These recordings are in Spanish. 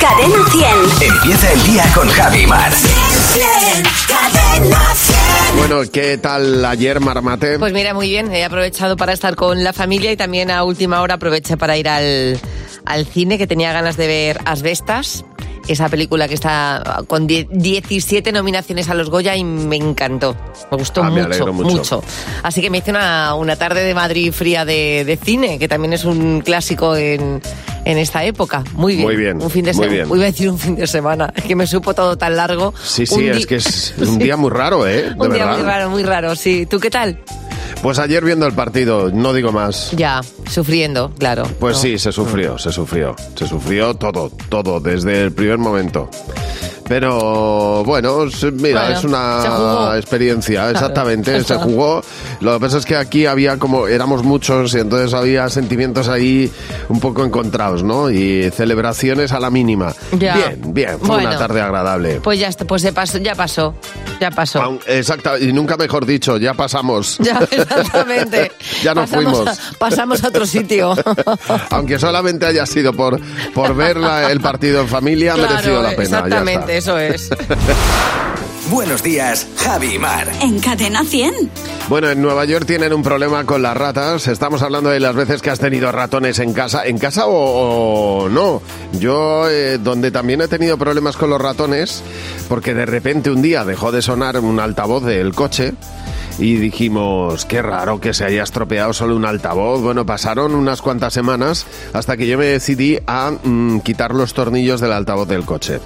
Cadena 100. Empieza el día con Javi Mar. Cadena 100. Bueno, ¿qué tal ayer, Marmate? Pues mira, muy bien. He aprovechado para estar con la familia y también a última hora aproveché para ir al, al cine, que tenía ganas de ver Asbestas. Esa película que está con die- 17 nominaciones a los Goya y me encantó. Me gustó Ah, me mucho, mucho. Así que me hice una, una tarde de Madrid fría de, de cine, que también es un clásico en, en esta época. Muy bien. Muy bien, Un fin de muy semana. bien. Iba a decir un fin de semana, que me supo todo tan largo. Sí, sí, Un es que es un día muy raro, ¿eh? De un día muy raro, muy raro, sí. ¿Tú qué tal? Pues ayer viendo el partido, no digo más. Ya, sufriendo, claro. Pues No. sí, se sufrió, se sufrió. Se sufrió todo, todo, desde el primer momento. Pero bueno, mira, Bueno, es una experiencia, exactamente, ya se jugó. Lo que pasa es que aquí había como, éramos muchos y entonces había sentimientos ahí un poco encontrados, ¿no? Y celebraciones a la mínima. Ya. Bien, bien, fue Bueno. una tarde agradable. Pues ya está, pues se pasó, ya pasó, ya pasó. Exacto, y nunca mejor dicho, ya pasamos. Ya, exactamente. Ya nos pasamos fuimos. A, pasamos a otro sitio. Aunque solamente haya sido por, por ver la- el partido en familia, ha merecido la Claro, pena. Exactamente, eso es. Buenos días, Javi Mar. En Cadena 100. Bueno, en Nueva York tienen un problema con las ratas. Estamos hablando de las veces que has tenido ratones en casa. ¿En casa o, o no? Yo, eh, donde también he tenido problemas con los ratones, porque de repente un día dejó de sonar un altavoz del coche. Y dijimos, qué raro que se haya estropeado solo un altavoz. Bueno, pasaron unas cuantas semanas hasta que yo me decidí a mm, quitar los tornillos del altavoz del coche.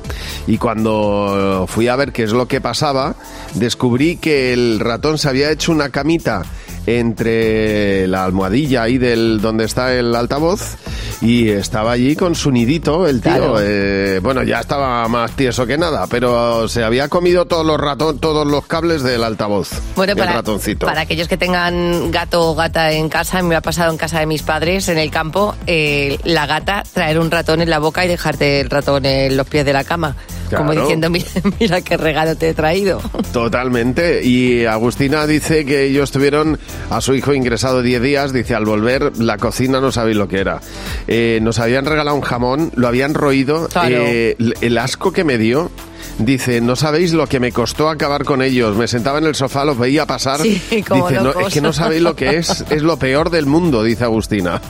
Y cuando fui a ver qué es lo que pasaba, descubrí que el ratón se había hecho una camita entre la almohadilla ahí del donde está el altavoz y estaba allí con su nidito el tío. Claro. Eh, bueno, ya estaba más tieso que nada, pero se había comido todos los ratón, todos los cables del altavoz. Bueno, el para, ratoncito. para aquellos que tengan gato o gata en casa, me ha pasado en casa de mis padres, en el campo, eh, la gata traer un ratón en la boca y dejarte el ratón en los pies de la cama. Como Claro. diciendo, mira, mira qué regalo te he traído. Totalmente. Y Agustina dice que ellos tuvieron a su hijo ingresado 10 días. Dice, al volver, la cocina no sabéis lo que era. Eh, nos habían regalado un jamón, lo habían roído. Claro. Eh, el- asco que me dio. Dice, no sabéis lo que me costó acabar con ellos. Me sentaba en el sofá, los veía pasar. Sí, como dice, no, es que no sabéis lo que es. Es lo peor del mundo, dice Agustina.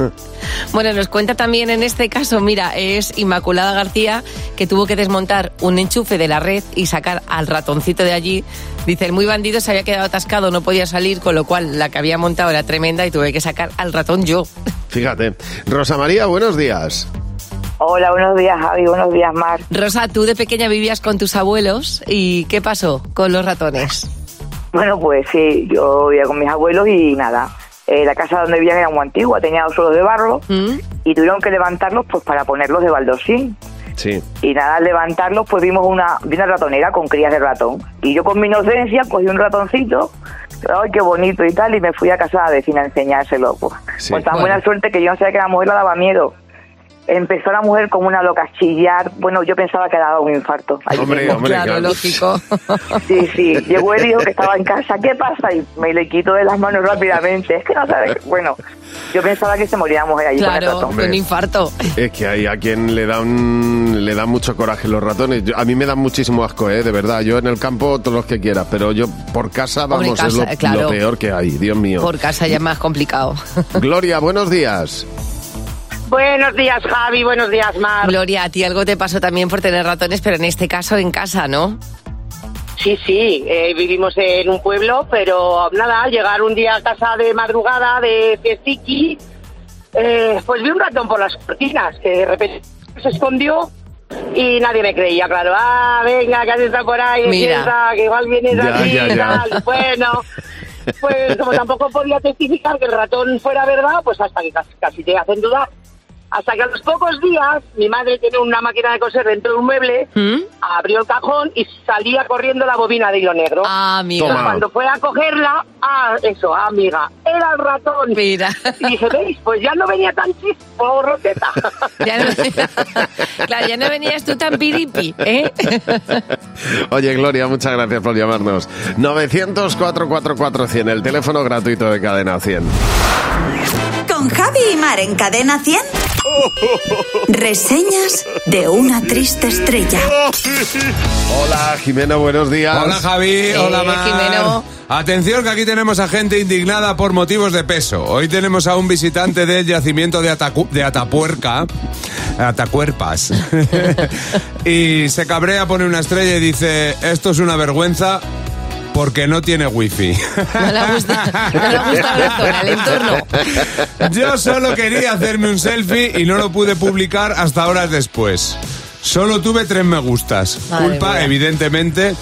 Bueno, nos cuenta también en este caso, mira, es Inmaculada García que tuvo que desmontar un enchufe de la red y sacar al ratoncito de allí. Dice, el muy bandido se había quedado atascado, no podía salir, con lo cual la que había montado era tremenda y tuve que sacar al ratón yo. Fíjate. Rosa María, buenos días. Hola, buenos días Javi, buenos días Mar. Rosa, tú de pequeña vivías con tus abuelos y ¿qué pasó con los ratones? Bueno, pues sí, yo vivía con mis abuelos y nada, eh, la casa donde vivían era muy antigua, tenía dos suelos de barro ¿Mm? y tuvieron que levantarlos pues para ponerlos de baldosín. Sí. Y nada, al levantarlos pues vimos una, vi una ratonera con crías de ratón. Y yo con mi inocencia cogí un ratoncito, ay, qué bonito y tal, y me fui a casa de vecina a enseñárselo. Pues, Sí. con tan Bueno. buena suerte que yo no sabía que la mujer la daba miedo. Empezó la mujer como una loca a chillar. Bueno, yo pensaba que le daba un infarto. allí Hombre, hombre, claro, claro. lógico. Sí, sí. Llegó el hijo que estaba en casa. ¿Qué pasa? Y me le quito de las manos rápidamente. Es que no sabe. Bueno, yo pensaba que se moría la mujer allí con el claro, ratón. Hombre. un infarto. Es que hay a quien le dan le da mucho coraje los ratones. Yo- a mí me dan muchísimo asco, ¿eh? de verdad. Yo en el campo todos los que quiera, pero yo por casa, vamos, es lo, casa, claro. lo peor que hay, Dios mío. Por casa ya es más complicado. Gloria, buenos días. Buenos días, Javi. Buenos días, Mar. Gloria, a ti algo te pasó también por tener ratones, pero en este caso en casa, ¿no? Sí, sí, eh, vivimos en un pueblo, pero nada, al llegar un día a casa de madrugada de Fiestiqui, eh, pues vi un ratón por las cortinas que de repente se escondió y nadie me creía, claro. Ah, venga, que has estado por ahí, fiesta, que igual vienes Ya, aquí ya, y ya. tal. Bueno, pues como tampoco podía testificar que el ratón fuera verdad, pues hasta que casi, casi te hacen dudar. Hasta que a los pocos días, mi madre tiene una máquina de coser dentro de un mueble, ¿Mm? abrió el cajón y salía corriendo la bobina de hilo negro. Ah, amiga. Toma. Cuando fue a cogerla, ah, eso, amiga, era el ratón. Mira. Y dije, ¿veis? Pues ya no venía tan chispo, roteta. Ya no, claro, ya no venías tú tan piripi, ¿eh? Oye, Gloria, muchas gracias por llamarnos. 900-444-100, el teléfono gratuito de Cadena 100. Con Javi y Mar en Cadena 100. Reseñas de una triste estrella. Hola, Jimeno, buenos días. Hola Javi, Eh, hola Mar. Jimeno. Atención que aquí tenemos a gente indignada por motivos de peso. Hoy tenemos a un visitante del yacimiento de, Atacu- de Atapuerca, Atacuerpas, y se cabrea, pone una estrella y dice, esto es una vergüenza porque no tiene wifi. No le gusta, no le gusta la zona, el entorno. Yo solo quería hacerme un selfie y no lo pude publicar hasta horas después. Solo tuve tres me gustas. Madre Culpa, mía. evidentemente,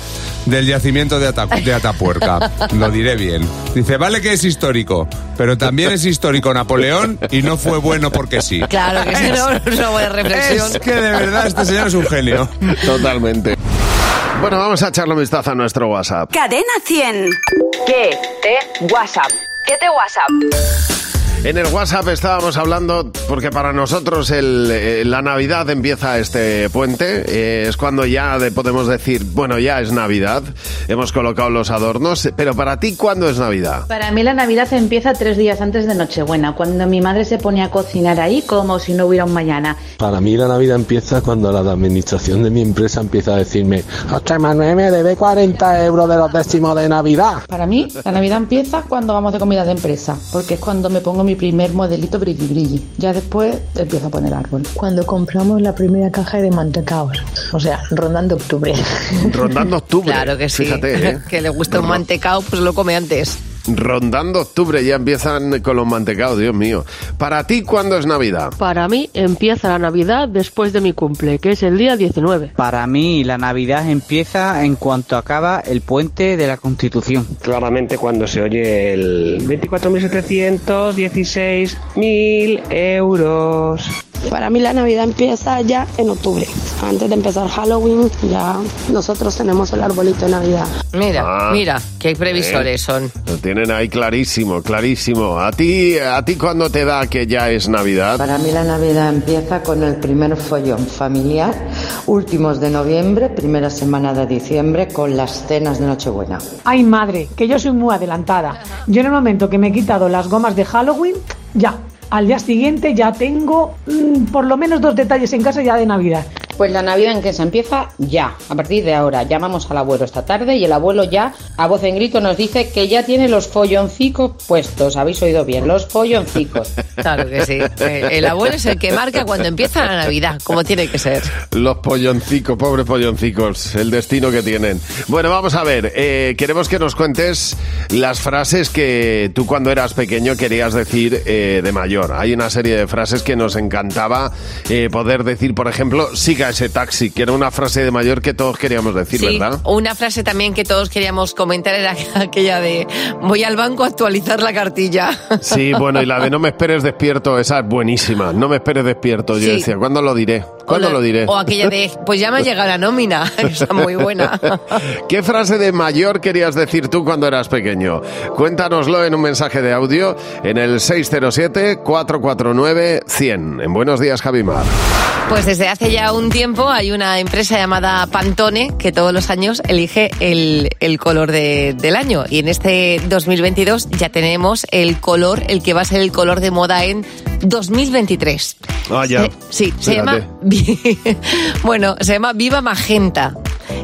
del yacimiento de, Ata- de Atapuerca. Lo diré bien. Dice, vale que es histórico, pero también es histórico Napoleón y no fue bueno porque sí. Claro que sí, no, no buena reflexión. Es que de verdad este señor es un genio. Totalmente. Bueno, vamos a echarle un vistazo a nuestro WhatsApp. Cadena 100. ¿Qué? Te WhatsApp. ¿Qué te WhatsApp? En el WhatsApp estábamos hablando, porque para nosotros el, eh, la Navidad empieza este puente, eh, es cuando ya de- podemos decir, bueno, ya es Navidad, hemos colocado los adornos, pero para ti, ¿cuándo es Navidad? Para mí la Navidad empieza tres días antes de Nochebuena, cuando mi madre se pone a cocinar ahí como si no hubiera un mañana. Para mí la Navidad empieza cuando la administración de mi empresa empieza a decirme, José Manuel me debe 40 euros de los décimos de Navidad. Para mí la Navidad empieza cuando vamos de comida de empresa, porque es cuando me pongo mi primer modelito brilli brilli. Ya después empiezo a poner árbol. Cuando compramos la primera caja de mantecaos, o sea, rondando octubre. Rondando octubre. Claro que sí. Fíjate, ¿eh? Que le gusta un mantecao, pues lo come antes. Rondando octubre ya empiezan con los mantecados, Dios mío. Para ti, ¿cuándo es Navidad? Para mí empieza la Navidad después de mi cumple, que es el día 19. Para mí la Navidad empieza en cuanto acaba el puente de la Constitución. Claramente cuando se oye el 24.716.000 euros. Para mí la Navidad empieza ya en octubre. Antes de empezar Halloween, ya nosotros tenemos el arbolito de Navidad. Mira, Ah, mira, qué previsores son. Lo tienen ahí clarísimo, clarísimo. ¿A ti, a ti cuándo te da que ya es Navidad? Para mí la Navidad empieza con el primer follón familiar, últimos de noviembre, primera semana de diciembre, con las cenas de Nochebuena. Ay madre, que yo soy muy adelantada. Yo en el momento que me he quitado las gomas de Halloween, ya. Al día siguiente ya tengo mm, por lo menos dos detalles en casa ya de Navidad. Pues la Navidad en que se empieza ya, a partir de ahora. Llamamos al abuelo esta tarde y el abuelo ya, a voz en grito, nos dice que ya tiene los folloncicos puestos. Habéis oído bien, los folloncicos. Claro que sí. Eh, El abuelo es el que marca cuando empieza la Navidad, como tiene que ser. Los polloncicos, pobres polloncicos, el destino que tienen. Bueno, vamos a ver, eh, queremos que nos cuentes las frases que tú cuando eras pequeño querías decir eh, de mayor. Hay una serie de frases que nos encantaba eh, poder decir, por ejemplo, siga ese taxi, que era una frase de mayor que todos queríamos decir, Sí, ¿verdad? una frase también que todos queríamos comentar era aquella de voy al banco a actualizar la cartilla. Sí, bueno, y la de no me esperes despierto, esa es buenísima. No me esperes despierto. Yo Sí. decía, ¿cuándo lo diré? ¿Cuándo la- lo diré? O aquella de pues ya me ha llegado la nómina. Está muy buena. ¿Qué frase de mayor querías decir tú cuando eras pequeño? Cuéntanoslo en un mensaje de audio en el 607-449-100. En Buenos Días, Javimar. Pues desde hace ya un tiempo hay una empresa llamada Pantone que todos los años elige el, el color de- del año. Y en este 2022 ya tenemos el color, el que va a ser el color de moda en 2023. Ah, ya. Sí, se llama. bueno, se llama Viva Magenta.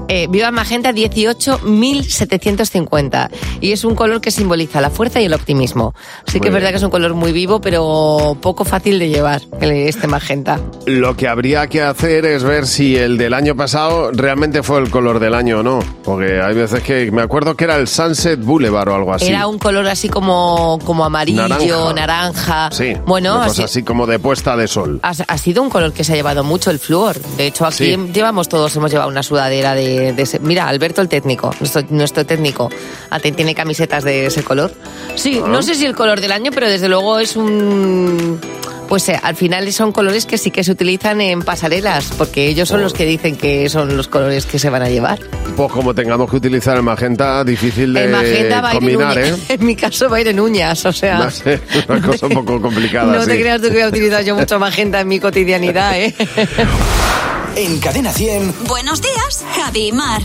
Eh, Viva Magenta 18.750 y es un color que simboliza la fuerza y el optimismo. Sí Muy que es verdad bien. que es un color muy vivo, pero poco fácil de llevar, este magenta. Lo que habría que hacer es ver si el del año pasado realmente fue el color del año o no. Porque hay veces que me acuerdo que era el Sunset Boulevard o algo así. Era un color así como, como amarillo, Naranja. naranja. Sí, bueno, si- así como de puesta de sol. ha- ha sido un color que se ha llevado mucho el flúor. De hecho, aquí Sí. llevamos todos, hemos llevado una sudadera de, de ese. Mira, Alberto el técnico, nuestro, nuestro técnico, te- tiene camisetas de ese color. Sí, Ah. no sé si el color del año, pero desde luego es un. Pues eh, al final son colores que sí que se utilizan en pasarelas, porque ellos son los que dicen que son los colores que se van a llevar. Pues como tengamos que utilizar el magenta, difícil de el magenta va a ir en combinar, ¿eh? En mi caso va a ir en uñas, o sea. A ser una cosa un poco complicada. No te sí. creas tú que voy a utilizar yo mucho magenta en mi cotidianidad, ¿eh? En Cadena 100. Buenos días, Javi Mar.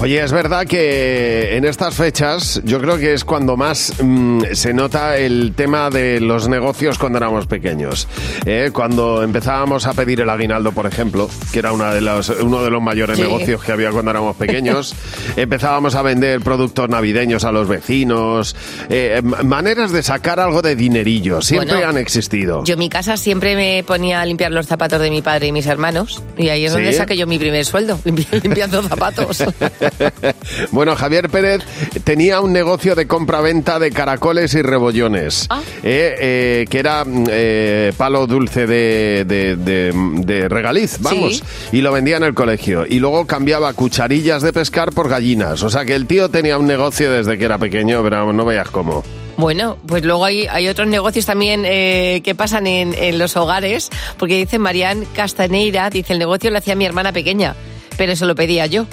Oye, es verdad que en estas fechas yo creo que es cuando más mm, se nota el tema de los negocios cuando éramos pequeños. ¿eh? Cuando empezábamos a pedir el aguinaldo, por ejemplo, que era una de los, uno de los mayores Sí. negocios que había cuando éramos pequeños, empezábamos a vender productos navideños a los vecinos, eh, m- maneras de sacar algo de dinerillo, siempre Bueno, han existido. Yo en mi casa siempre me ponía a limpiar los zapatos de mi padre y mis hermanos. Y ahí es ¿Sí? donde saqué yo mi primer sueldo, limpi- limpiando zapatos. bueno, Javier Pérez tenía un negocio de compra-venta de caracoles y rebollones, Ah. eh, eh, que era mm, eh, palo dulce de, de- de- de regaliz, vamos, y lo vendía en el colegio. Y luego cambiaba cucharillas de pescar por gallinas. O sea que el tío tenía un negocio desde que era pequeño, pero no veas cómo. Bueno, pues luego hay, hay otros negocios también eh, que pasan en, en los hogares, porque dice Marian Castaneira, dice, el negocio lo hacía mi hermana pequeña, pero eso lo pedía yo.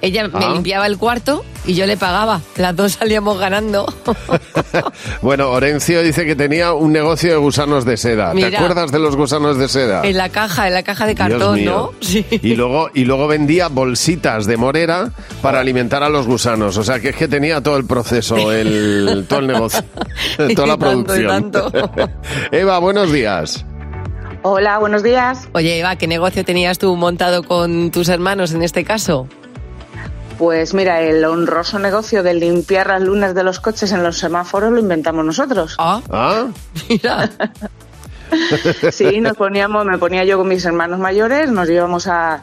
Ella me Ah. limpiaba el cuarto y yo le pagaba. Las dos salíamos ganando. Bueno, Orencio dice que tenía un negocio de gusanos de seda. ¿Te acuerdas de los gusanos de seda? en la caja, en la caja de cartón. ¿no? Sí. Y luego, y luego vendía bolsitas de morera para alimentar a los gusanos. O sea que es que tenía todo el proceso, el, todo el negocio, Y toda la tanto, y producción. tanto. Eva, buenos días. Hola, buenos días. Oye, Eva, ¿qué negocio tenías tú montado con tus hermanos en este caso? Pues mira, el honroso negocio de limpiar las lunas de los coches en los semáforos lo inventamos nosotros. Ah, ¿Ah? mira. Sí, nos poníamos, me ponía yo con mis hermanos mayores, nos íbamos a,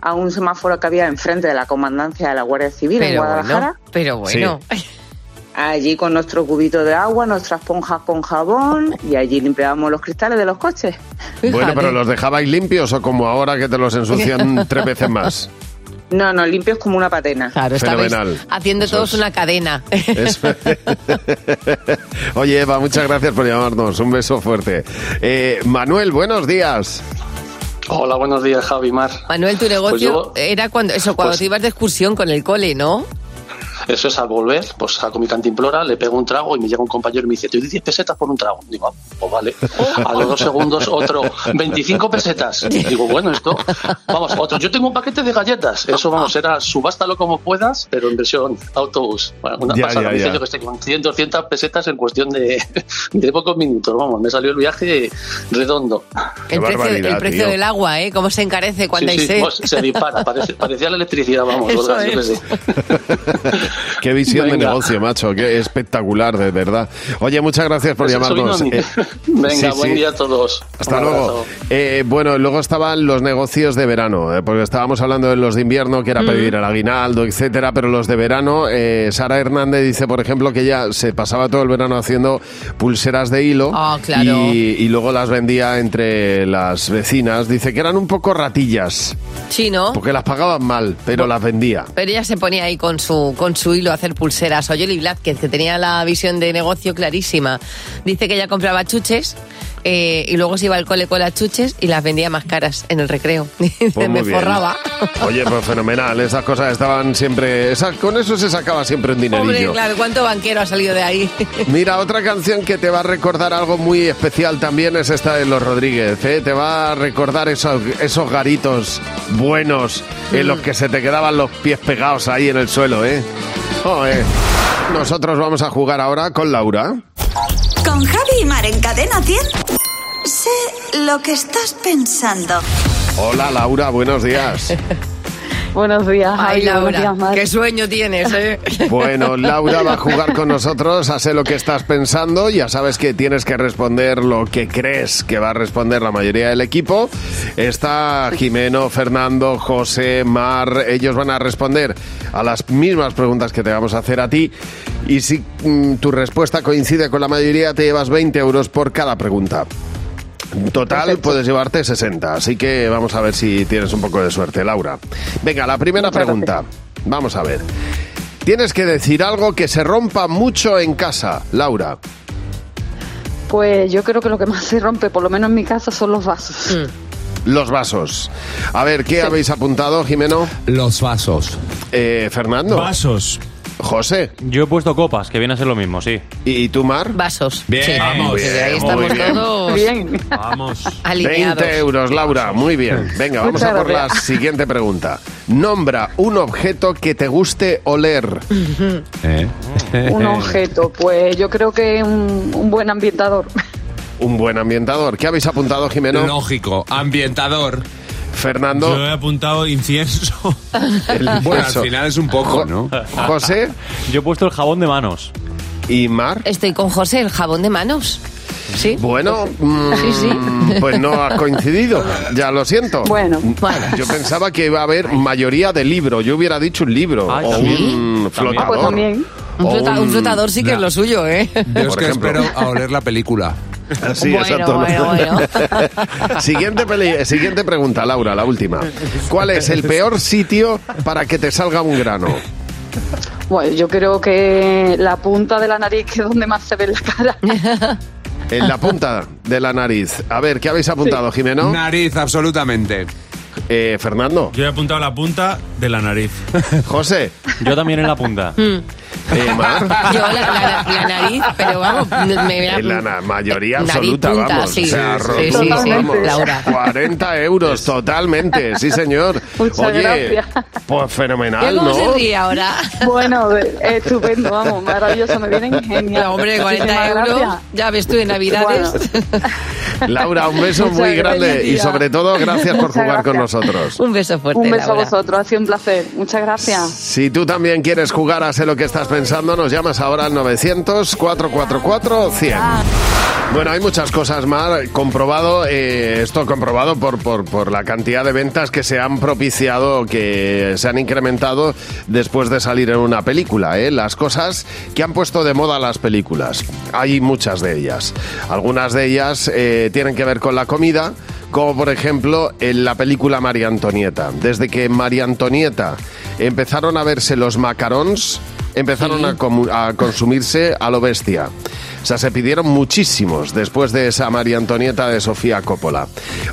a un semáforo que había enfrente de la comandancia de la Guardia Civil en Guadalajara. bueno, pero bueno. Allí con nuestro cubito de agua, nuestras esponjas con jabón y allí limpiábamos los cristales de los coches. Bueno, pero ¿los dejabais limpios o como ahora que te los ensucian tres veces más? No, no, limpios como una patena. Claro, estabais Fenomenal. haciendo Eso todos es. una cadena. Eso. Oye, Eva, muchas gracias por llamarnos. Un beso fuerte. Eh, Manuel, buenos días. Hola, buenos días, Javi Mar. Manuel, tu negocio Pues yo- era cuando eso, cuando pues- te ibas de excursión con el cole, ¿no? Eso es al volver, pues saco mi cantimplora, le pego un trago y me llega un compañero y me dice, te doy 10 pesetas por un trago. Digo, ah, pues vale. A los dos segundos otro, 25 pesetas. Digo, bueno, esto, vamos, otro, yo tengo un paquete de galletas. Eso, vamos, era subástalo como puedas, pero en versión autobús. Bueno, una Ya, pasada. ya, Me dice ya. yo que estoy con 100, 200 pesetas en cuestión de, de pocos minutos. Vamos, me salió el viaje redondo. El precio, el precio del agua, ¿eh? Cómo se encarece cuando Sí, hay sí, sed. pues, se dispara, parece- parecía la electricidad, vamos. Eso yo es. sé. Qué visión de Venga. negocio, macho. Qué espectacular, de verdad. Oye, muchas gracias por Eso llamarnos. Eh, Venga, sí, buen sí. día a todos. Hasta Un luego. Eh, bueno, luego estaban los negocios de verano, eh, porque estábamos hablando de los de invierno, que era Mm. pedir el aguinaldo, etcétera, pero los de verano, eh, Sara Hernández dice, por ejemplo, que ella se pasaba todo el verano haciendo pulseras de hilo Ah, claro. y, y luego las vendía entre las vecinas. Dice que eran un poco ratillas, Sí, ¿no? porque las pagaban mal, pero las vendía. Pero ella se ponía ahí con su, con su hilo a hacer pulseras. O Yoli Blázquez, que tenía la visión de negocio clarísima. Dice que ella compraba chuches eh, y luego se iba al cole con las chuches y las vendía más caras en el recreo. Pues me bien. forraba. Oye, pues fenomenal, esas cosas estaban siempre... con eso se sacaba siempre un dinerillo. Hombre, claro, ¿cuánto banquero ha salido de ahí? Mira, otra canción que te va a recordar algo muy especial también es esta de Los Rodríguez. ¿eh? Te va a recordar esos, esos garitos buenos en los que se te quedaban los pies pegados ahí en el suelo. ¿eh? Nosotros vamos a jugar ahora con Laura. Con Javi y Mar en Cadena 100. Sé lo que estás pensando. Hola Laura, buenos días. Buenos días, Ay, Javi, Laura, días, qué sueño tienes, ¿eh? Bueno, Laura va a jugar con nosotros, a sé lo que estás pensando, ya sabes que tienes que responder lo que crees que va a responder la mayoría del equipo. Está Jimeno, Fernando, José, Mar, ellos van a responder a las mismas preguntas que te vamos a hacer a ti y si mm, tu respuesta coincide con la mayoría te llevas 20 euros por cada pregunta. En total puedes llevarte 60, así que vamos a ver si tienes un poco de suerte, Laura. Venga, la primera Muchas pregunta. Vamos a ver. Tienes que decir algo que se rompa mucho en casa, Laura. Pues yo creo que lo que más se rompe, por lo menos en mi casa, son los vasos. Los vasos. A ver, ¿qué habéis apuntado, Jimeno? Los vasos. Eh, Fernando. Vasos. José. Yo he puesto copas, que viene a ser lo mismo, sí. ¿Y tú, Mar? Vasos. Bien, Sí. vamos. Sí, ahí estamos bien. todos Vamos. alineados. 20 euros, Laura. Muy bien. Venga, vamos a por la siguiente pregunta. Nombra un objeto que te guste oler. ¿Eh? Un objeto, pues yo creo que un, un buen ambientador. Un buen ambientador. ¿Qué habéis apuntado, Jimeno? Lógico, ambientador. Fernando. Yo he apuntado incienso. El Bueno, incienso. al final es un poco, ¿no? José. Yo he puesto el jabón de manos. ¿Y Mar? Estoy con José, el jabón de manos. Sí. Bueno, mm, Sí, sí. pues no ha coincidido, ya lo siento. Bueno, Yo pensaba que iba a haber mayoría de libro, yo hubiera dicho un libro Ay, o también. un flotador. Ah, pues también. Un, O flota- un flotador sí que Nah. es lo suyo, ¿eh? Yo es Por que ejemplo. espero a oler la película. Sí, Bueno, exacto. bueno, bueno. siguiente, peli- siguiente pregunta, Laura, la última. ¿Cuál es el peor sitio para que te salga un grano? Bueno, yo creo que la punta de la nariz que es donde más se ve la cara. En la punta de la nariz. A ver, ¿qué habéis apuntado, Jimeno? Nariz, absolutamente. Eh, Fernando. Yo he apuntado la punta de la nariz. José. Yo también en la punta. Eh. Yo la, la- la nariz, pero vamos, me, la na- mayoría Nariz absoluta, punta, vamos. sí. o sea, Sí, rotundo, sí, sí, vamos. Laura. 40 euros, totalmente, sí, señor. Muchas Oye, gracias. pues fenomenal, ¿Cómo ¿no? se ríe ahora? Bueno, de- estupendo, vamos, maravilloso, me vienen genial. Hombre, 40 Muchísimas euros. gracias. Ya ves tú en Navidades. Laura, un beso Muchas muy grande gracias. y sobre todo gracias por Muchas jugar con nosotros. Un beso fuerte. Un beso a vosotros, ha sido un placer. Muchas gracias. Si tú también quieres jugar a sé lo que estás pensando, nos llamas ahora al 900-444-100. Bueno, hay muchas cosas más. Comprobado, eh, esto comprobado por, por, por la cantidad de ventas que se han propiciado, que se han incrementado después de salir en una película. ¿eh? Las cosas que han puesto de moda las películas. Hay muchas de ellas. Algunas de ellas eh, tienen que ver con la comida, como por ejemplo en la película María Antonieta. Desde que María Antonieta empezaron a verse los macarons, empezaron a, comu- a consumirse a lo bestia. O sea, se pidieron muchísimos después de esa María Antonieta de Sofía Coppola.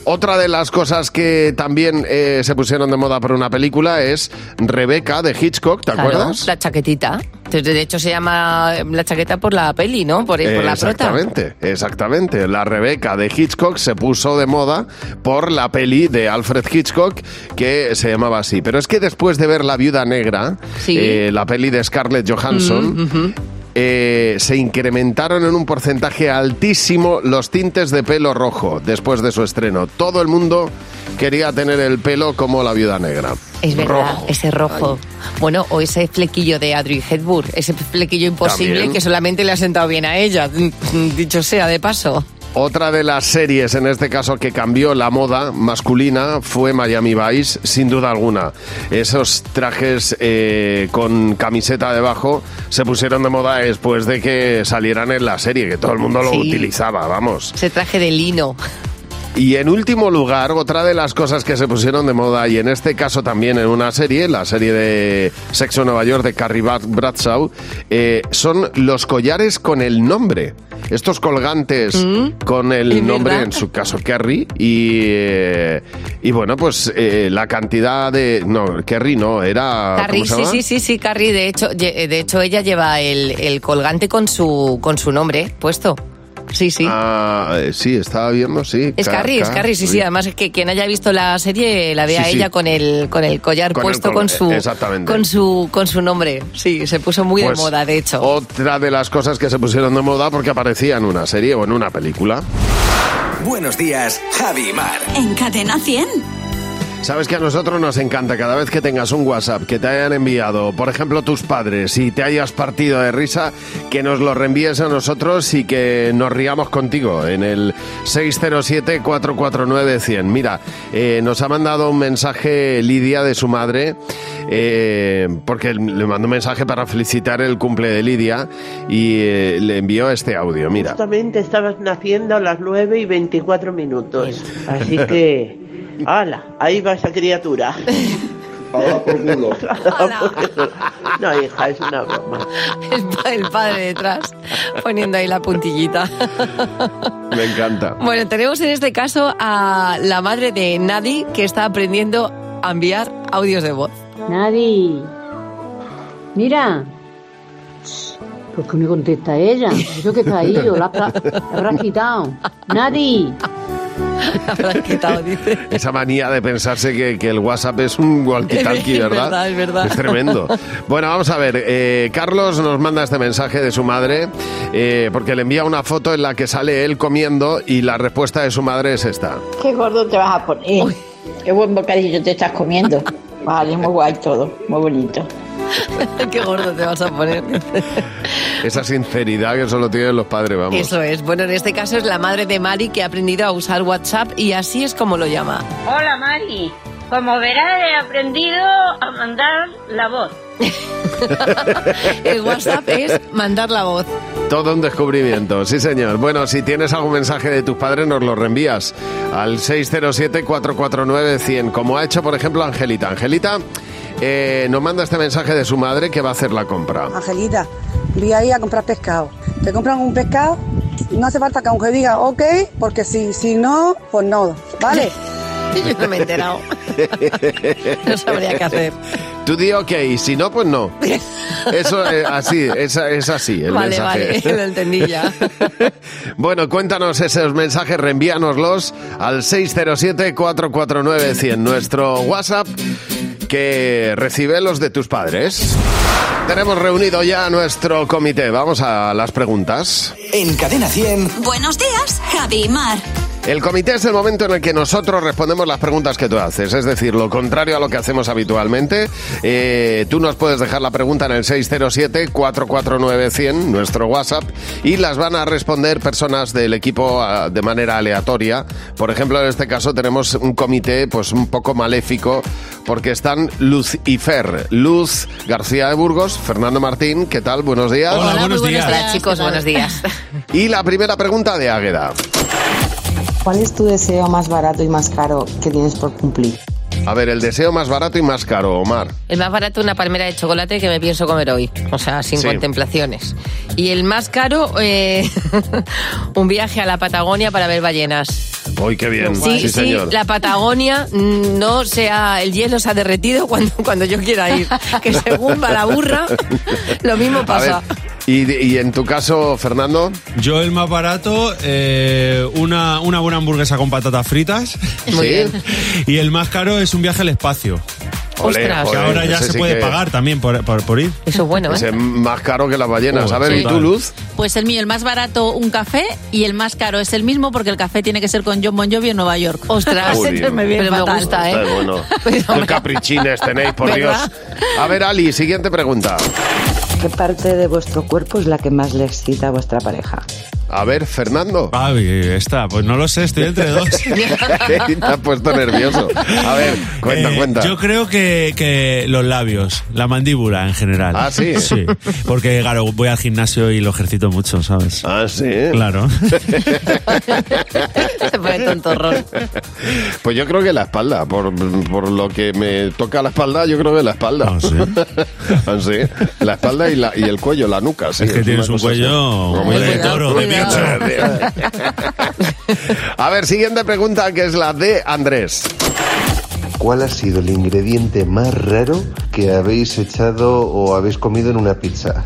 Otra de las cosas que también eh, se pusieron de moda por una película es Rebeca de Hitchcock, ¿te Claro, acuerdas? La chaquetita. De hecho, se llama la chaqueta por la peli, ¿no? Por, por la prota. exactamente, exactamente. La Rebeca de Hitchcock se puso de moda por la peli de Alfred Hitchcock que se llamaba así. Pero es que después de ver La Viuda Negra, Sí. eh, la peli de Scarlett Johansson, Mm, eh, se incrementaron en un porcentaje altísimo los tintes de pelo rojo después de su estreno. Todo el mundo quería tener el pelo como la Viuda Negra. Es verdad, Rojo. ese rojo. Bueno, o ese flequillo de Audrey Hepburn, ese flequillo imposible También. que solamente le ha sentado bien a ella, dicho sea de paso. Otra de las series, en este caso, que cambió la moda masculina fue Miami Vice, sin duda alguna. Esos trajes eh, con camiseta debajo se pusieron de moda después de que salieran en la serie, que todo el mundo lo Sí. utilizaba, vamos. Ese traje de lino. Y en último lugar, otra de las cosas que se pusieron de moda, y en este caso también en una serie, la serie de Sexo Nueva York de Carrie Bra- Bradshaw, eh, son los collares con el nombre. Estos colgantes con el nombre, verdad. en su caso Kerry, y, eh, y bueno, pues eh, la cantidad de... No, Kerry no, era... Carrie, ¿cómo se sí, sí, sí, sí, Carrie, de hecho, de hecho ella lleva el, el colgante con su, con su nombre puesto. Sí, sí. Ah, eh, sí, estaba viendo, sí. Es Ca- Carrie, es Carrie, sí, sí. Además es que quien haya visto la serie la ve Sí, a sí. ella con el con el collar Con el puesto col- con su exactamente. con su con su nombre. Sí, se puso muy Pues, de moda, de hecho. Otra de las cosas que se pusieron de moda porque aparecía en una serie o en una película. Buenos días, Javi y Mar. En Cadena 100. Sabes que a nosotros nos encanta cada vez que tengas un WhatsApp que te hayan enviado, por ejemplo, tus padres, y te hayas partido de risa, que nos lo reenvíes a nosotros y que nos riamos contigo en el 607-449-100. Mira, eh, nos ha mandado un mensaje Lidia de su madre, eh, porque le mandó un mensaje para felicitar el cumple de Lidia y eh, le envió este audio. Mira. Justamente estabas naciendo a las 9 y 24 minutos. Así que, ¡hala! Ahí va esa criatura. No, hija, es una broma. El, pa- el padre detrás poniendo ahí la puntillita. Me encanta. Bueno, tenemos en este caso a la madre de Nadi que está aprendiendo a enviar audios de voz. Nadie. Mira. ¿Por qué me contesta ella? Yo que caído, la, habrá- la habrás quitado. Nadie. Habrán quitado, dice. Esa manía de pensarse que, que el WhatsApp es un walkie-talkie, Es ¿verdad? verdad, es verdad. Es tremendo. Bueno, vamos a ver. eh, Carlos nos manda este mensaje de su madre eh, porque le envía una foto en la que sale él comiendo y la respuesta de su madre es esta. Qué gordo te vas a poner. Qué buen bocadillo te estás comiendo. Vale, muy guay todo, muy bonito. Qué gordo te vas a poner. Esa sinceridad que solo tienen los padres, vamos. Eso es. Bueno, en este caso es la madre de Mari que ha aprendido a usar WhatsApp y así es como lo llama. Hola Mari, como verás he aprendido a mandar la voz. El WhatsApp es mandar la voz. Todo un descubrimiento, sí señor. Bueno, si tienes algún mensaje de tus padres, nos lo reenvías al 607-449-100, como ha hecho, por ejemplo, Angelita. Angelita eh, nos manda este mensaje de su madre que va a hacer la compra. Angelita, voy a ir a comprar pescado. Te compran un pescado, no hace falta que aunque diga ok, porque si, si no, pues no, ¿vale? Yo no me he enterado. No sabría qué hacer. Tú di ok, si no, pues no. Eso es así, es, es así el vale, mensaje. vale, lo entendí ya. Bueno, cuéntanos esos mensajes, reenvíanoslos al 607-449-100, nuestro WhatsApp que recibe los de tus padres. Tenemos reunido ya nuestro comité. Vamos a las preguntas. En Cadena 100. Buenos días, Javi y Mar. El comité es el momento en el que nosotros respondemos las preguntas que tú haces, es decir, lo contrario a lo que hacemos habitualmente. Eh, tú nos puedes dejar la pregunta en el 607-449-100, nuestro WhatsApp, y las van a responder personas del equipo ah, de manera aleatoria. Por ejemplo, en este caso tenemos un comité pues un poco maléfico porque están Luz y Fer. Luz García de Burgos, Fernando Martín, ¿qué tal? Buenos días. Hola, buenos muy buenos días. días, chicos, buenos días. Y la primera pregunta de Águeda. ¿Cuál es tu deseo más barato y más caro que tienes por cumplir? A ver, el deseo más barato y más caro, Omar. El más barato, una palmera de chocolate que me pienso comer hoy. O sea, sin Sí. contemplaciones. Y el más caro, eh, un viaje a la Patagonia para ver ballenas. ¡Uy, qué bien! Sí, sí, señor. la Patagonia mm, no sea, el hielo se ha derretido cuando, cuando yo quiera ir. Que según va la burra, lo mismo A ver, y, y en tu caso, Fernando, Yo el más barato, eh, una, una buena hamburguesa con patatas fritas. Muy ¿Sí? bien. Y el más caro es un viaje al espacio. Ole, Ostras. Que joder, ahora ya ese se sí puede que- pagar también por, por- por ir. Eso es bueno, ese ¿eh? es más caro que las ballenas. A ver, Sí. ¿y tú, Luz? Pues el mío, el más barato, un café, y el más caro es el mismo porque el café tiene que ser con John Bon Jovi en Nueva York. Ostras, Uy, Entonces me viene pero me fatal. gusta, ¿eh? Está bueno. Qué caprichines tenéis, por ¿Verdad? Dios. A ver, Ali, siguiente pregunta. ¿Qué parte de vuestro cuerpo es la que más le excita a vuestra pareja? A ver, Fernando. Javi, está, pues no lo sé, estoy entre dos. Te has puesto nervioso. A ver, cuenta, Eh, cuenta. Yo creo que, que los labios, la mandíbula en general. Ah, ¿sí? Sí. Porque, claro, voy al gimnasio y lo ejercito mucho, ¿sabes? Ah, sí. Claro. Se pone tontorrón. Pues yo creo que la espalda, por, por lo que me toca la espalda, yo creo que la espalda. Ah, ¿sí? Ah, sí. La espalda y, la, y el cuello, la nuca. Sí, Es que tienes un cosa así. cuello Hombre, de toro, de. A ver, siguiente pregunta que es la de Andrés. ¿Cuál ha sido el ingrediente más raro que habéis echado o habéis comido en una pizza?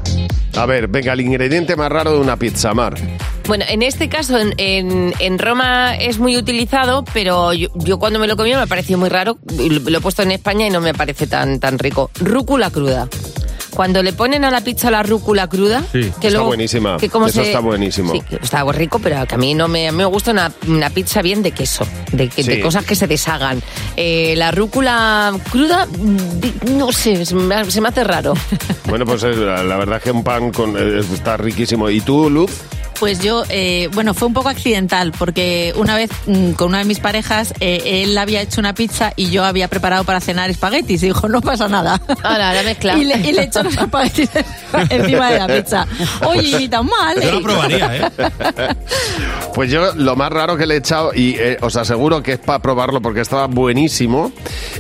A ver, venga, el ingrediente más raro de una pizza, Mar. Bueno, en este caso, en, en- en Roma es muy utilizado, pero yo, yo cuando me lo comí me pareció muy raro. lo he puesto en España y no me parece tan, tan rico. Rúcula cruda. Cuando le ponen a la pizza la rúcula cruda, Sí, que está luego, buenísima. que como Eso se- está buenísimo. Sí, está rico, pero que a mí no me, a mí me gusta una, una pizza bien de queso, de, de Sí. cosas que se deshagan. Eh, la rúcula cruda, mm, no sé, se me, se me hace raro. Bueno, pues es- la, la verdad es que un pan con, eh, está riquísimo. ¿Y tú, Luz? Pues yo, eh, bueno, fue un poco accidental porque una vez mm, con una de mis parejas, eh, él había hecho una pizza y yo había preparado para cenar espaguetis y dijo, no pasa nada. Ahora, la mezcla. Y le, y le echó los espaguetis encima de la pizza. Oye, ni tan mal. Yo ¿eh? lo probaría, ¿eh? Pues yo lo más raro que le he echado, y eh, os aseguro que es para probarlo porque estaba buenísimo,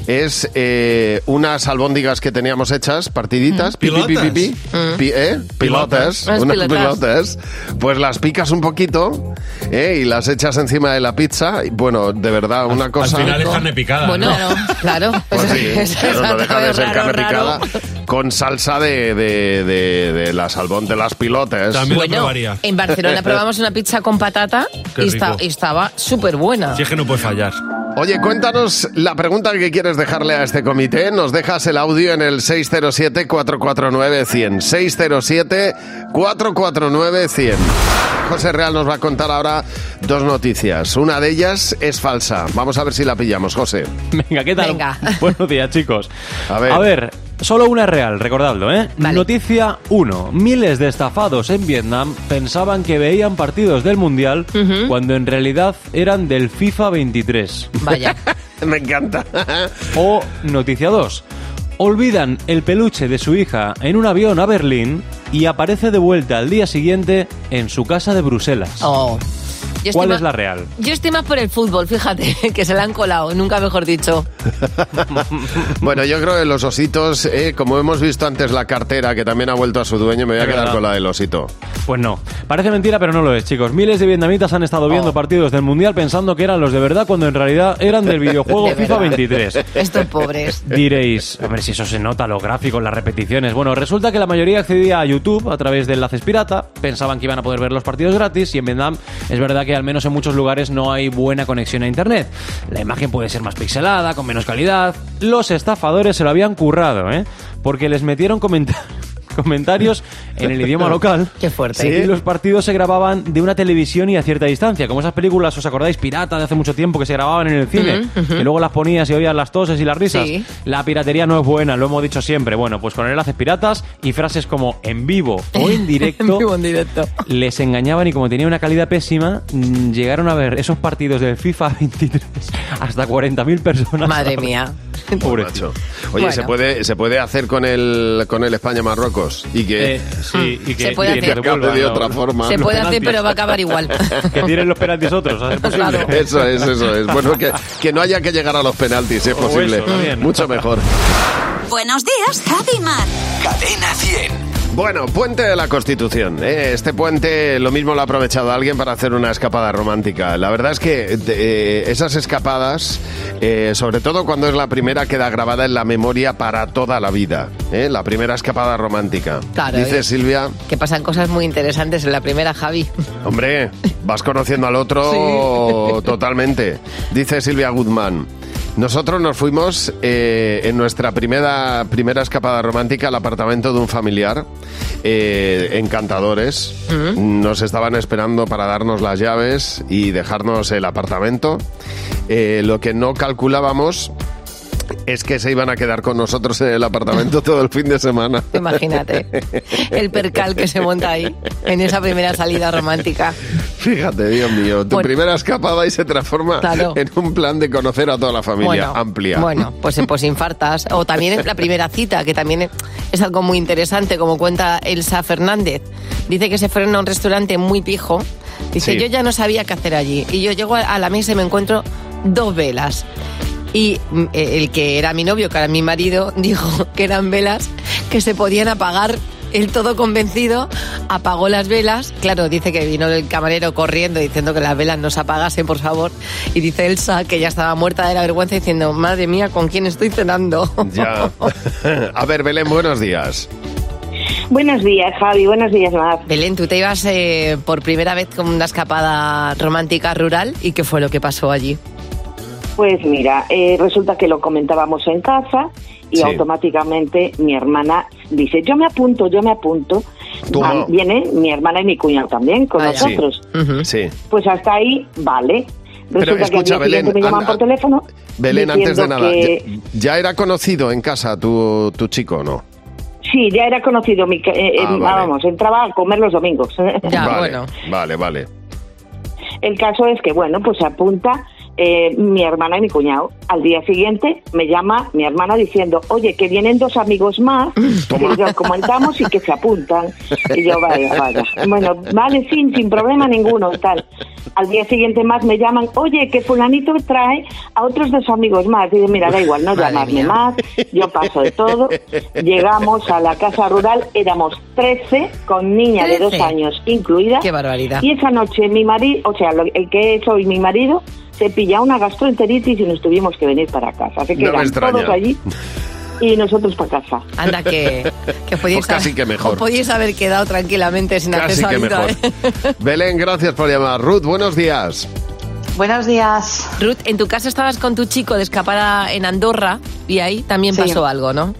es eh, unas albóndigas que teníamos hechas, partiditas, pi, pi, pi, pi, pi, pi- ¿eh? pilotas, Unas unas pilotas. pilotas. Pues las picas un poquito ¿eh? y las echas encima de la pizza. Y, bueno, de verdad, una cosa... Al final es carne picada. Bueno, ¿no? claro. Pues sí, Es- claro, no deja de ser carne raro. picada con salsa de, de, de, de la salbón de las pilotes. Bueno, en Barcelona probamos una pizza con patata y, rico. y estaba súper buena. Si es que no puede fallar. Oye, cuéntanos la pregunta que quieres dejarle a este comité. Nos dejas el audio en el 607-449-100. 607-449-100. José Real nos va a contar ahora dos noticias. Una de ellas es falsa. Vamos a ver si la pillamos, José. Venga, ¿qué tal? Venga. Buenos días, chicos. A ver. A ver, solo una es real, recordadlo, ¿eh? Noticia 1. Miles de estafados en Vietnam pensaban que veían partidos del Mundial cuando en realidad eran del FIFA 23. Vaya. Me encanta. o noticia 2. Olvidan el peluche de su hija en un avión a Berlín y aparece de vuelta al día siguiente en su casa de Bruselas. Oh. ¿Cuál más- es la real? Yo estoy más por el fútbol, fíjate, que se la han colado, nunca mejor dicho. Bueno, yo creo que los ositos, eh, como hemos visto antes la cartera, que también ha vuelto a su dueño, me voy a quedar verdad. con la del osito. Pues no. Parece mentira, pero no lo es, chicos. Miles de vietnamitas han estado Oh. viendo partidos del Mundial pensando que eran los de verdad cuando en realidad eran del videojuego De FIFA verdad. 23. Estos pobres. Diréis, a ver si eso se nota, los gráficos, las repeticiones. Bueno, resulta que la mayoría accedía a YouTube a través de enlaces pirata, pensaban que iban a poder ver los partidos gratis y en Vietnam es verdad que al menos en muchos lugares no hay buena conexión a internet. La imagen puede ser más pixelada, con menos calidad. Los estafadores se lo habían currado, ¿eh? Porque les metieron. Comentarios en el idioma local. Qué fuerte. Y los partidos se grababan de una televisión y a cierta distancia. Como esas películas, ¿os acordáis? Pirata de hace mucho tiempo que se grababan en el cine. Ujú. Que luego las ponías y oías las toses y las risas. Sí. La piratería no es buena, lo hemos dicho siempre. Bueno, pues con enlaces piratas y frases como en vivo o en directo. En vivo, en directo. Les engañaban y como tenía una calidad pésima, mm, llegaron a ver esos partidos del FIFA 23 hasta 40.000 personas. Madre mía. Pobrecito. Oye, Bueno. ¿se, puede, ¿se puede hacer con el, con el España-Marruecos? Y que, Eh, sí, y que, Se puede y que hacer. acabe de otra forma. Se puede hacer, pero va a acabar igual. que tiren los penaltis otros, a ser posible. Eso es, eso es. Bueno, que, que no haya que llegar a los penaltis, si es O posible. eso. Mucho mejor. Buenos días, Javi Mar. Cadena 100. Bueno, puente de la Constitución. ¿eh? Este puente lo mismo lo ha aprovechado alguien para hacer una escapada romántica. La verdad es que eh, esas escapadas, eh, sobre todo cuando es la primera, queda grabada en la memoria para toda la vida. La primera escapada romántica. Claro, Dice. Silvia, Que pasan cosas muy interesantes en la primera, Javi. hombre, vas conociendo al otro totalmente. Dice Silvia Guzmán. Nosotros nos fuimos eh, en nuestra primera, primera escapada romántica al apartamento de un familiar, eh, encantadores. Nos estaban esperando para darnos las llaves y dejarnos el apartamento. Eh, lo que no calculábamos es que se iban a quedar con nosotros en el apartamento todo el fin de semana. Imagínate. El percal que se monta ahí, en esa primera salida romántica. Fíjate, Dios mío, tu Bueno. primera escapada y se transforma Claro. en un plan de conocer a toda la familia bueno, amplia. Bueno, pues, pues infartas. O también la primera cita, que también es algo muy interesante, como cuenta Elsa Fernández. Dice que se fueron a un restaurante muy pijo. Dice, Sí. yo ya no sabía qué hacer allí. Y yo llego a- a la mesa y me encuentro dos velas. Y mm, eh, el que era mi novio, que era mi marido, dijo que eran velas que se podían apagar. Él todo convencido apagó las velas. Claro, dice que vino el camarero corriendo diciendo que las velas no se apagasen, por favor. Y dice Elsa que ya estaba muerta de la vergüenza diciendo, madre mía, ¿con quién estoy cenando? Ya. a ver, Belén, buenos días. Buenos días, Javi. Buenos días, Mar. Belén, tú te ibas eh, por primera vez con una escapada romántica rural. ¿Y qué fue lo que pasó allí? Pues mira, eh, resulta que lo comentábamos en casa y Sí. automáticamente mi hermana dice, yo me apunto, yo me apunto. Ah, Viene mi hermana y mi cuñado también con nosotros. Sí. Pues hasta ahí, vale. Pero Resulta escucha, que Belén, me llaman por teléfono. Belén, antes de nada, que- ¿ya, ya era conocido en casa tu, tu chico o no? Sí, ya era conocido. Mi, eh, eh, Ah, vale. Vamos, entraba a comer los domingos. vale, Vale, vale. El caso es que, bueno, pues se apunta eh, mi hermana y mi cuñado. Al día siguiente me llama mi hermana diciendo, oye, que vienen dos amigos más, que ya comentamos y que se apuntan. Y yo, vaya, vaya. Bueno, vale, sin, sin problema ninguno, tal. Al día siguiente más me llaman, oye, que fulanito trae a otros dos amigos más. Y digo, mira, da igual, no llamarme más, yo paso de todo. Llegamos a la casa rural, éramos 13, con niña de dos 13. años incluida. Qué barbaridad. Y esa noche mi marido, o sea, el que es hoy mi marido, se pilla una gastroenteritis y nos tuvimos que venir para casa. Así que No eran todos allí y nosotros para casa. Anda, que, que podíais, Pues casi haber- que mejor. haber quedado tranquilamente sin hacer Casi que mejor. ¿eh? Belén, gracias por llamar. Ruth, buenos días. Buenos días. Ruth, en tu casa estabas con tu chico de escapada en Andorra y ahí también Sí. pasó algo, ¿no?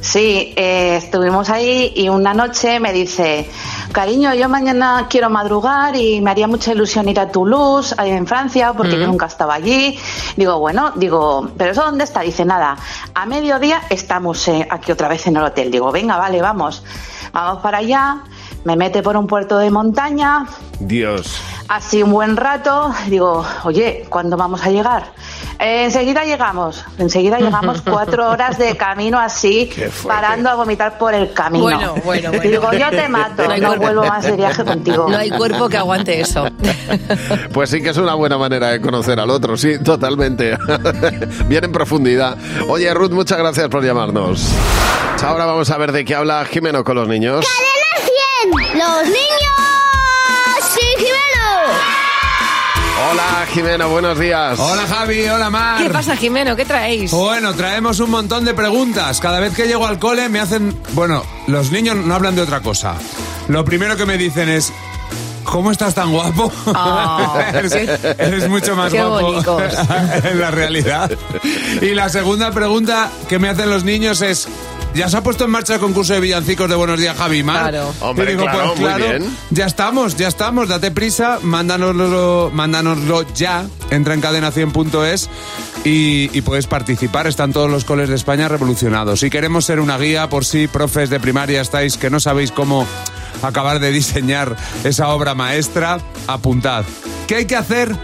Sí, eh, estuvimos ahí y una noche me dice, cariño, yo mañana quiero madrugar y me haría mucha ilusión ir a Toulouse, en Francia, porque yo nunca estaba allí. Digo, bueno, digo, ¿pero eso dónde está? Dice, nada, a mediodía estamos eh, aquí otra vez en el hotel. Digo, venga, vale, vamos. Vamos para allá, me mete por un puerto de montaña, Dios. así un buen rato, digo, oye, ¿cuándo vamos a llegar? "Eh, enseguida llegamos, enseguida llegamos cuatro horas de camino así, parando a vomitar por el camino. Bueno, bueno, bueno. Digo, yo te mato, No no, hay cuerpo. vuelvo más de viaje contigo. No hay cuerpo que aguante eso. Pues sí que es una buena manera de conocer al otro, sí, totalmente. Bien en profundidad. Oye, Ruth, muchas gracias por llamarnos. Ahora vamos a ver de qué habla Jimeno con los niños. ¡Cadena 100! ¡Los niños! ¡Sí, Jimeno! Hola, Jimeno, buenos días. Hola Javi, hola Mar. ¿Qué pasa, Jimeno? ¿Qué traéis? Bueno, traemos un montón de preguntas. Cada vez que llego al cole me hacen... Bueno, los niños no hablan de otra cosa. Lo primero que me dicen es... ¿Cómo estás tan guapo? Ah, eres, mucho más qué guapo en la realidad. Y la segunda pregunta que me hacen los niños es... ¿Ya se ha puesto en marcha el concurso de villancicos de Buenos Días, Javi Mar? Claro. Hombre, digo, claro, pues muy bien. ya estamos, ya estamos, date prisa, mándanoslo, mándanoslo ya, entra en cadena100.es y, y puedes participar. Están todos los coles de España revolucionados. Si queremos ser una guía, por si profes de primaria estáis que no sabéis cómo acabar de diseñar esa obra maestra, apuntad. ¿Qué hay que hacer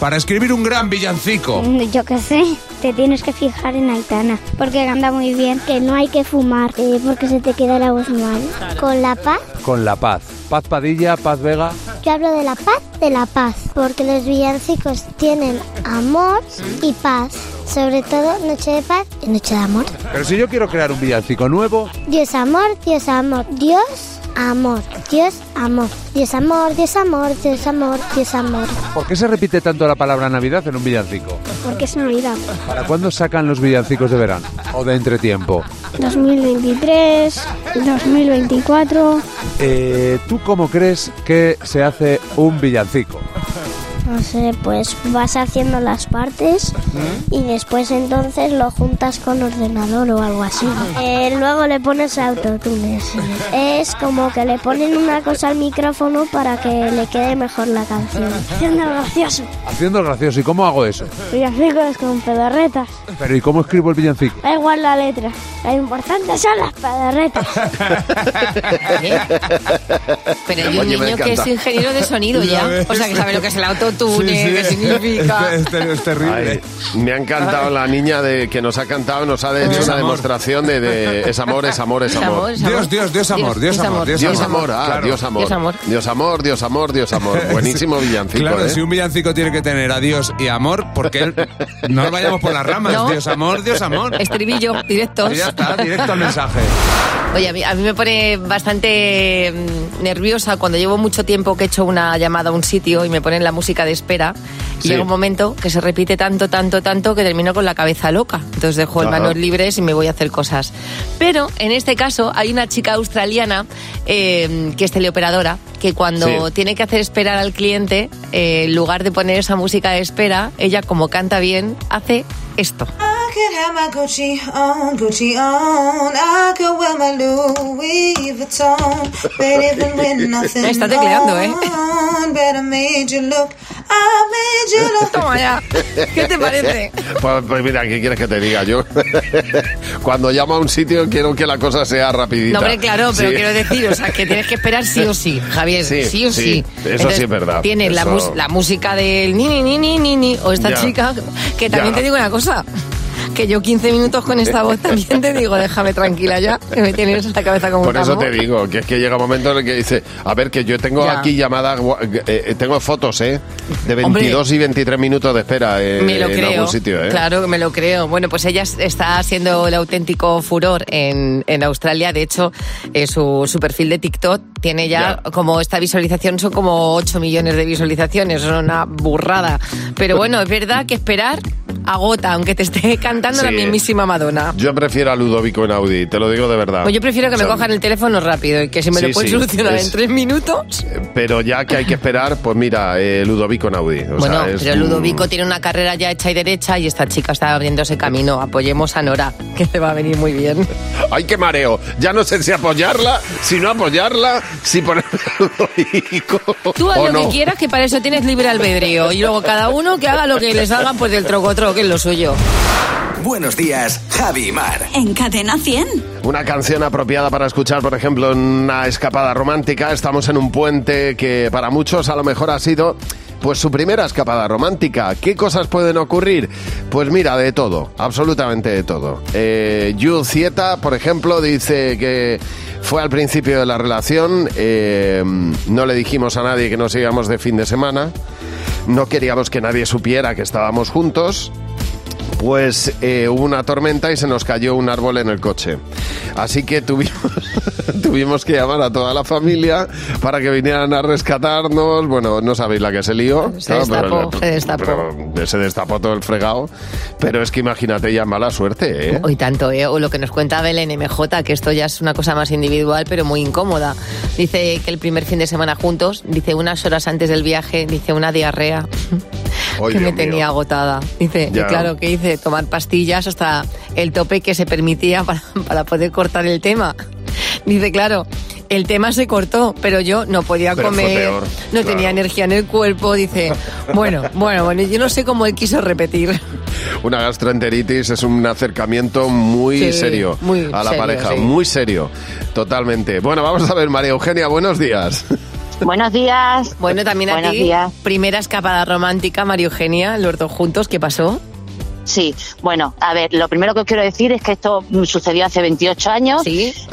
para escribir un gran villancico? Yo qué sé, te tienes que fijar en Aitana, porque canta muy bien, que no hay que fumar, eh, porque se te queda la voz mal. Con la paz, Con la paz. Paz Padilla, Paz Vega. yo hablo de la paz, de la paz, porque los villancicos tienen amor y paz, sobre todo noche de paz y noche de amor. Pero si yo quiero crear un villancico nuevo, Dios amor, Dios amor, Dios amor, Dios amor, Dios amor, Dios amor, Dios amor, Dios amor. ¿por qué se repite tanto la palabra Navidad en un villancico? Porque es Navidad. ¿Para cuándo sacan los villancicos de verano? ¿O de entretiempo? 2023, 2024, Eh, ¿Tú cómo crees que se hace un villancico? No sé, pues vas haciendo las partes y después entonces lo juntas con ordenador o algo así. Eh, luego le pones autotune. sí. Es como que le ponen una cosa al micrófono para que le quede mejor la canción. Haciendo gracioso. Haciendo el gracioso. ¿Y cómo hago eso? Villancicos con pedorretas. Pero ¿y cómo escribo el villancico? Da igual la letra. Lo importante son las pedorretas. Pero hay un Oye, me niño que es ingeniero de sonido Ya. O sea, que sabe lo que es el autotune, Sí, sí. qué significa. Es, es terrible. Ay, me ha encantado la niña de que nos ha cantado, nos ha hecho Dios una amor. demostración de, de es amor, es amor, es amor. Dios, Dios, Dios amor, Dios amor, Dios Dios amor. amor, ah, Claro. Dios amor. Dios amor. Dios amor, Dios amor, Dios amor. Buenísimo villancico, Claro, ¿eh? si un villancico tiene que tener a Dios y amor, porque él- no vayamos por las ramas. No. Dios amor, Dios amor. Estribillo, directos. Y ya está, directo al mensaje. Oye, a mí, a mí me pone bastante mm, nerviosa cuando llevo mucho tiempo que he hecho una llamada a un sitio y me ponen la música de espera. Y Sí. llega un momento que se repite tanto, tanto, tanto que termino con la cabeza loca. Entonces dejo el Ajá. manos libres y me voy a hacer cosas. Pero en este caso hay una chica australiana eh, que es teleoperadora que cuando Sí. tiene que hacer esperar al cliente, eh, en lugar de poner esa música de espera, ella como canta bien, hace esto. I could have my Gucci on, Gucci on. I could wear my Louis Vuitton. But even when nothing Está tecleando, ¿eh? on, better made you look. I made you love. Toma ya. ¿Qué te parece? Pues, pues mira, ¿qué quieres que te diga? Yo cuando llamo a un sitio quiero que la cosa sea rapidita. No, hombre, claro, pero Sí. quiero decir, o sea, que tienes que esperar sí o sí, Javier, sí, Sí, o sí, sí. eso sí es verdad, Tienes la, eso- mus- la música del ni, ni, ni, ni, ni, ni, o esta Ya. chica, que también Ya. te digo una cosa, que yo 15 minutos con esta voz también te digo, déjame tranquila ya, que me tienes la cabeza como Por un eso te digo, que es que llega un momento en el que dice, a ver, que yo tengo Ya. aquí llamadas, gua- eh, eh, tengo fotos, ¿eh? De 22 y 23 minutos de espera eh, Me lo en creo. algún sitio, ¿eh? Claro me lo creo. Bueno, pues ella está siendo el auténtico furor en, en Australia. De hecho, eh, su, su perfil de TikTok tiene ya, como esta visualización, son como 8 millones de visualizaciones. Es una burrada. Pero bueno, es verdad que esperar agota, aunque te esté cantando la Sí. mismísima Madonna. Yo prefiero a Ludovico en Audi, te lo digo de verdad. Pues yo prefiero que me O sea, cojan el teléfono rápido y que si me Sí, lo pueden sí, solucionar es- en tres minutos. Pero ya que hay que esperar, pues mira, eh, Ludovico en Audi. O bueno, sea, es pero un- Ludovico tiene una carrera ya hecha y derecha y esta chica está abriéndose camino. Apoyemos a Nora, que le va a venir muy bien. ¡Ay, qué mareo! Ya no sé si apoyarla, si no apoyarla, si ponerme a Ludovico Tú haz lo no. que quieras, que para eso tienes libre albedrío. Y luego cada uno que haga lo que le salga pues del trocotro, que es lo suyo. Buenos días, Javi y Mar. En Cadena 100. Una canción apropiada para escuchar, por ejemplo, en una escapada romántica. Estamos en un puente que para muchos a lo mejor ha sido pues su primera escapada romántica. ¿Qué cosas pueden ocurrir? Pues mira, de todo, absolutamente de todo. Eh, Yu Zieta, por ejemplo, dice que fue al principio de la relación, eh, no le dijimos a nadie que nos íbamos de fin de semana, no queríamos que nadie supiera que estábamos juntos. Pues eh, hubo una tormenta y se nos cayó un árbol en el coche. Así que tuvimos, tuvimos que llamar a toda la familia para que vinieran a rescatarnos. Bueno, no sabéis la que se lió. Se destapó, se destapó. pero se destapó todo el fregado. Pero es que imagínate ya mala suerte, ¿eh? Hoy tanto, ¿eh? O lo que nos cuenta Belén MJ, que esto ya es una cosa más individual, pero muy incómoda. Dice que el primer fin de semana juntos, dice unas horas antes del viaje, dice una diarrea que me tenía agotada. Dice, y Ya. claro, que hice tomar pastillas hasta el tope que se permitía para, para poder cortar el tema. Dice, claro, el tema se cortó, pero yo no podía Pero comer, peor, no claro. tenía energía en el cuerpo. Dice, bueno, bueno, bueno, yo no sé cómo él quiso repetir. Una gastroenteritis es un acercamiento muy Sí, serio muy a la serio, pareja, sí. muy serio, totalmente. Bueno, vamos a ver, María Eugenia, buenos días. Buenos días. Bueno, también a Buenos ti, días. primera escapada romántica, María Eugenia, los dos juntos, ¿qué pasó? Sí, bueno, a ver, lo primero que os quiero decir es que esto mm, sucedió hace 28 años.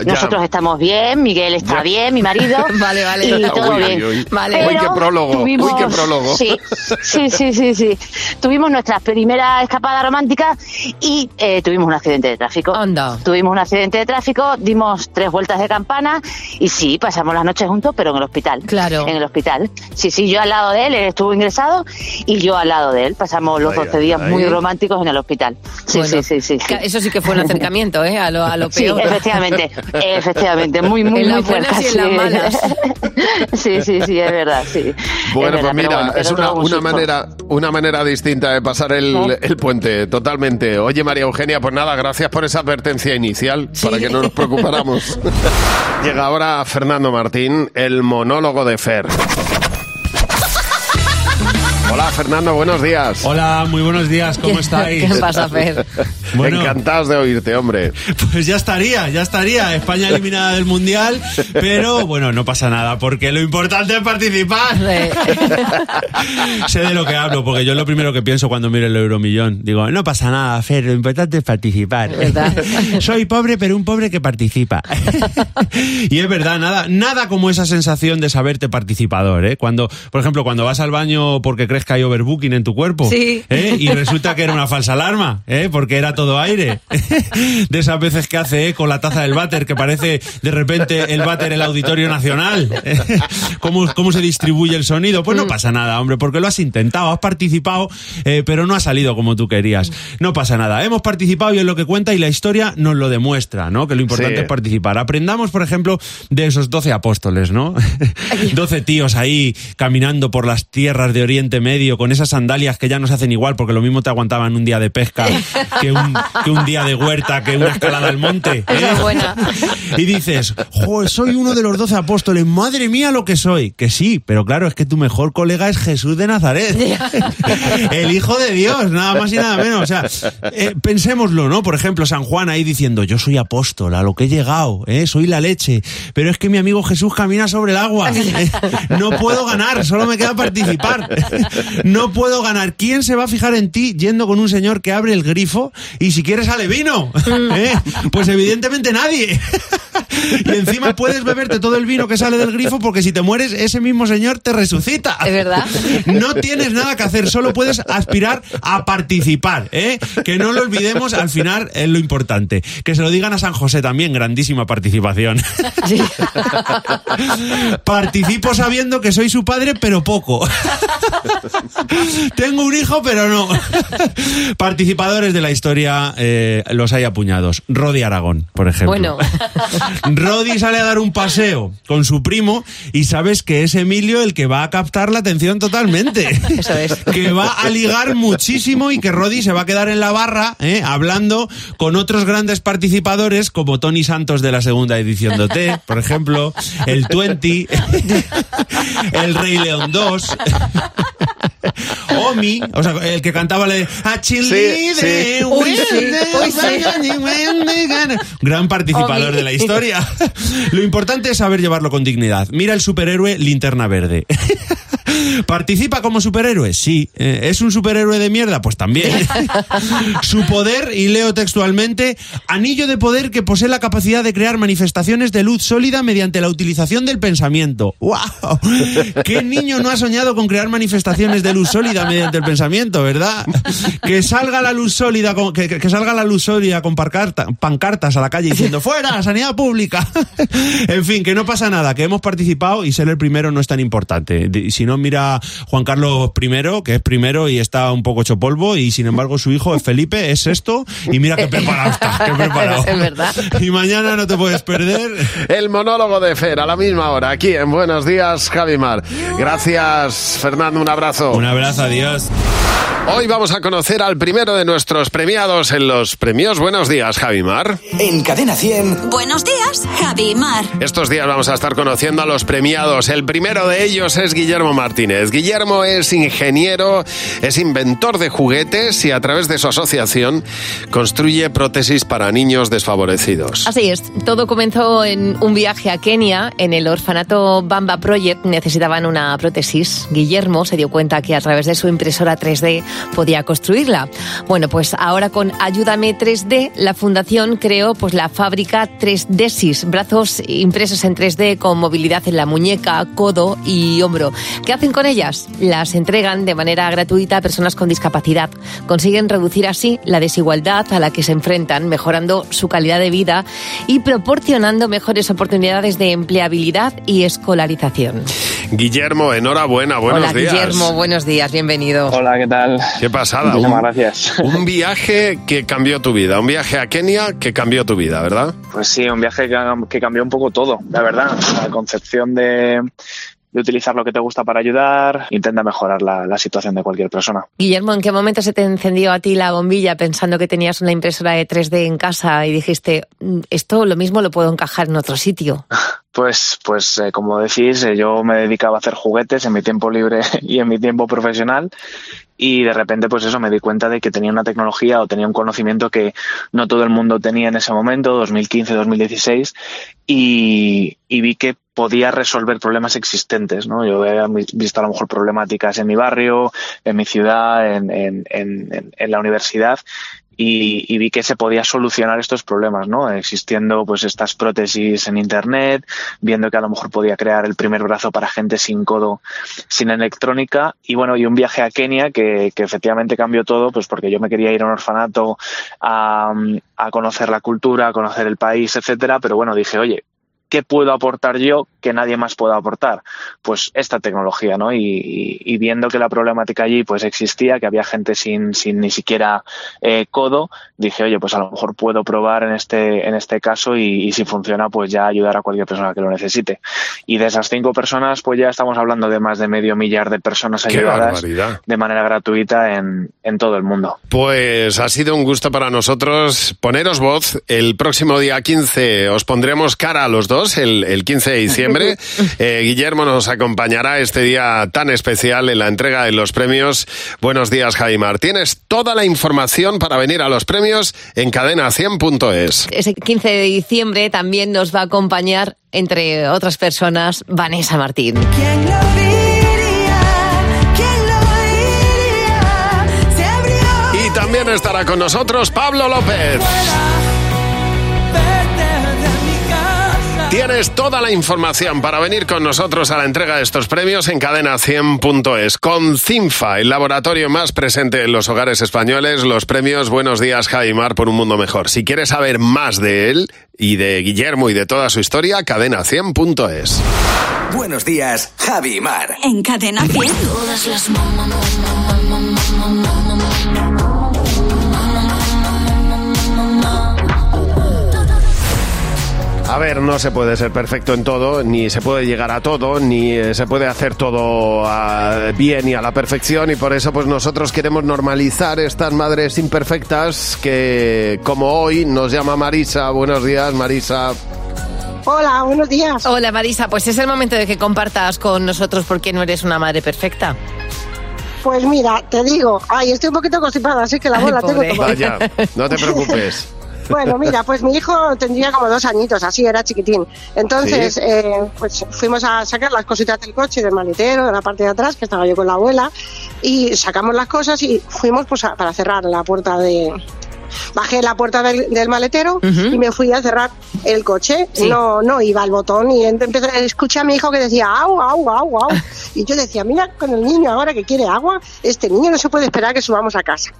Nosotros Ya. estamos bien, Miguel está Ya. bien, mi marido. Vale, vale. Y todo Uy, bien. uy, uy. Vale. Uy, qué Pero prólogo, tuvimos- uy, qué prólogo. Sí, sí, sí, sí, sí. Tuvimos nuestra primera escapada romántica y eh, tuvimos un accidente de tráfico. Anda. Tuvimos un accidente de tráfico, dimos tres vueltas de campana y sí, pasamos las noches juntos, pero en el hospital. Claro. En el hospital. Sí, sí, yo al lado de él, él estuvo ingresado y yo al lado de él. Pasamos los Ay, 12 días ay. muy románticos en el hospital. Sí, Bueno, sí, sí, sí. sí. Eso sí que fue un acercamiento, ¿eh? A lo, a lo Sí, peor. efectivamente, efectivamente, muy, muy, En muy las buenas cerca. y en las sí. malas. sí, sí, sí, es verdad, sí. Bueno, Es verdad, pues mira, bueno, es una, una manera, una manera distinta de pasar el, ¿Eh? el puente, totalmente. Oye, María Eugenia, pues nada, gracias por esa advertencia inicial, para que no nos preocupáramos. Llega ahora Fernando Martín, el monólogo de Fer. Hola, Fernando, buenos días. Hola, muy buenos días, ¿cómo estáis? ¿Qué pasa, Fer? Bueno. Encantados de oírte, hombre. Pues ya estaría, ya estaría. España eliminada del Mundial, pero bueno, no pasa nada, porque lo importante es participar. sé de lo que hablo, porque yo es lo primero que pienso cuando miro el Euromillón. Digo, no pasa nada, Fer, lo importante es participar. ¿Verdad? Soy pobre, pero un pobre que participa. y es verdad, nada, nada como esa sensación de saberte participador, ¿eh? Cuando, por ejemplo, cuando vas al baño porque crees que hay overbooking en tu cuerpo, Sí. ¿eh? Y resulta que era una falsa alarma, ¿eh? Porque era todo aire. de esas veces que hace eco la taza del váter, que parece de repente el váter el Auditorio Nacional. ¿Cómo, ¿Cómo se distribuye el sonido? Pues no pasa nada, hombre, porque lo has intentado, has participado, eh, pero no ha salido como tú querías. No pasa nada, hemos participado y es lo que cuenta y la historia nos lo demuestra, ¿no? Que lo importante Sí. es participar. Aprendamos, por ejemplo, de esos 12 apóstoles, ¿no? 12 tíos ahí caminando por las tierras de Oriente Medio medio, con esas sandalias que ya no se hacen igual, porque lo mismo te aguantaban un día de pesca que un, que un día de huerta, que una escalada al monte. ¿eh? Es buena. Y dices, "Jo, soy uno de los doce apóstoles, madre mía lo que soy. Que sí, pero claro, es que tu mejor colega es Jesús de Nazaret. El Hijo de Dios, nada más y nada menos. O sea, eh, pensémoslo, ¿no? Por ejemplo, San Juan ahí diciendo, yo soy apóstol, a lo que he llegado, ¿eh? soy la leche, pero es que mi amigo Jesús camina sobre el agua. ¿eh? No puedo ganar, solo me queda participar. No puedo ganar. ¿Quién se va a fijar en ti yendo con un señor que abre el grifo y si quieres sale vino? ¿Eh? Pues evidentemente nadie. Y encima puedes beberte todo el vino que sale del grifo porque si te mueres, ese mismo señor te resucita. Es verdad. No tienes nada que hacer, solo puedes aspirar a participar, ¿eh? Que no lo olvidemos, al final es lo importante. Que se lo digan a San José también, grandísima participación. Participo sabiendo que soy su padre, pero poco. Tengo un hijo, pero no. Participadores de la historia eh, los hay apuñados. Rodi Aragón, por ejemplo. Bueno, Rodi sale a dar un paseo con su primo y sabes que es Emilio el que va a captar la atención totalmente. Eso es. Que va a ligar muchísimo y que Rodi se va a quedar en la barra ¿eh? hablando con otros grandes participadores como Tony Santos de la segunda edición de OT, por ejemplo, el 20, el Rey León 2. Omi, o sea, el que cantaba la de "A cheerleader, sí. Uy, sí, uy, Gran participador Omi. de la historia. Lo importante es saber llevarlo con dignidad. Mira el superhéroe Linterna Verde. ¿Participa como superhéroe? Sí. Eh, ¿Es un superhéroe de mierda? Pues también. Su poder, y leo textualmente, anillo de poder que posee la capacidad de crear manifestaciones de luz sólida mediante la utilización del pensamiento. ¡Wow! ¿Qué niño no ha soñado con crear manifestaciones de luz sólida mediante el pensamiento, verdad? Que salga la luz sólida, con, que, salga la luz sólida con pancarta- pancartas a la calle diciendo ¡Fuera! ¡Sanidad pública! En fin, que no pasa nada, que hemos participado y ser el primero no es tan importante. Si no, mira Juan Carlos I, que es primero y está un poco hecho polvo, y sin embargo su hijo es Felipe, es sexto, y mira qué preparado está, qué preparado. Es verdad. Y mañana no te puedes perder. El monólogo de Fer a la misma hora, aquí en Buenos Días, Javimar. Gracias, Fernando, un abrazo. Un abrazo, adiós. Hoy vamos a conocer al primero de nuestros premiados en los premios. Buenos días, Javimar. En Cadena 100. Buenos días, Javi y Mar. Estos días vamos a estar conociendo a los premiados. El primero de ellos es Guillermo Guillermo es ingeniero, es inventor de juguetes y a través de su asociación construye prótesis para niños desfavorecidos. Así es, todo comenzó en un viaje a Kenia. En el orfanato Bamba Project necesitaban una prótesis. Guillermo se dio cuenta que a través de su impresora 3D podía construirla. Bueno, pues ahora con Ayúdame 3D, la fundación creó pues la fábrica 3Desis, brazos impresos en 3D con movilidad en la muñeca, codo y hombro. ¿Qué hacen con ellas? Las entregan de manera gratuita a personas con discapacidad. Consiguen reducir así la desigualdad a la que se enfrentan, mejorando su calidad de vida y proporcionando mejores oportunidades de empleabilidad y escolarización. Guillermo, enhorabuena, buenos Hola, días. Guillermo, buenos días, bienvenido. Hola, ¿qué tal? Qué pasada. Muchísimas un, gracias. Un viaje que cambió tu vida, un viaje a Kenia que cambió tu vida, ¿verdad? Pues sí, un viaje que, que cambió un poco todo, la verdad. La concepción de, de utilizar lo que te gusta para ayudar, intenta mejorar la, la situación de cualquier persona. Guillermo, ¿en qué momento se te encendió a ti la bombilla pensando que tenías una impresora de 3D en casa y dijiste, "Mm, esto lo mismo lo puedo encajar en otro sitio? Pues, pues eh, como decís, eh, yo me dedicaba a hacer juguetes en mi tiempo libre y en mi tiempo profesional y de repente pues eso me di cuenta de que tenía una tecnología o tenía un conocimiento que no todo el mundo tenía en ese momento, 2015, 2016 y, y vi que podía resolver problemas existentes, ¿no? Yo había visto a lo mejor problemáticas en mi barrio, en mi ciudad, en, en, en, en la universidad y, vi que se podía solucionar estos problemas, ¿no? Existiendo pues estas prótesis en internet, viendo que a lo mejor podía crear el primer brazo para gente sin codo, sin electrónica. Y bueno, y un viaje a Kenia que, que efectivamente cambió todo, pues porque yo me quería ir a un orfanato a, a conocer la cultura, a conocer el país, etcétera, pero bueno, dije, oye, ¿qué puedo aportar yo que nadie más pueda aportar? Pues esta tecnología, ¿no? Y, y- y viendo que la problemática allí pues existía, que había gente sin, sin ni siquiera eh, codo, dije, oye, pues a lo mejor puedo probar en este, en este caso y, y si funciona, pues ya ayudar a cualquier persona que lo necesite. Y de esas cinco personas, pues ya estamos hablando de más de medio millar de personas ¡Qué ayudadas de manera gratuita en, en todo el mundo. Pues ha sido un gusto para nosotros poneros voz. El próximo día 15 os pondremos cara a los dos, el, el 15 de diciembre. Eh, Guillermo nos acompañará este día tan especial en la entrega de los premios. Buenos días, Jaimar. Tienes toda la información para venir a los premios en cadena100.es. Ese 15 de diciembre también nos va a acompañar, entre otras personas, Vanessa Martín. ¿Quién lo diría? ¿Quién lo diría? Se abrió Y también estará con nosotros Pablo López. Tienes toda la información para venir con nosotros a la entrega de estos premios en cadena100.es. Con CINFA, el laboratorio más presente en los hogares españoles, los premios Buenos días Jaimar por un mundo mejor. Si quieres saber más de él y de Guillermo y de toda su historia, cadena100.es. Buenos días, Javi y Mar. En Cadena 100. Todas las A ver, no se puede ser perfecto en todo, ni se puede llegar a todo, ni eh, se puede hacer todo bien y a la perfección, y por eso pues nosotros queremos normalizar estas madres imperfectas que, como hoy, nos llama Marisa. Buenos días, Marisa. Hola, buenos días. Hola Marisa, pues es el momento de que compartas con nosotros por qué no eres una madre perfecta. Pues mira, te digo, ay, estoy un poquito constipada, así que la Ay, voz la tengo tomada. Vaya, no te preocupes. Bueno, mira, pues mi hijo tendría como dos añitos, así era chiquitín. Entonces, Sí. eh, pues fuimos a sacar las cositas del coche, del maletero, de la parte de atrás, que estaba yo con la abuela, y sacamos las cosas y fuimos pues a- para cerrar la puerta de... Bajé la puerta del, del maletero y me fui a cerrar el coche. Sí. No, no iba al botón y empecé, escuché a mi hijo que decía au, au, au, au. Y yo decía, mira, con el niño ahora que quiere agua, este niño no se puede esperar que subamos a casa.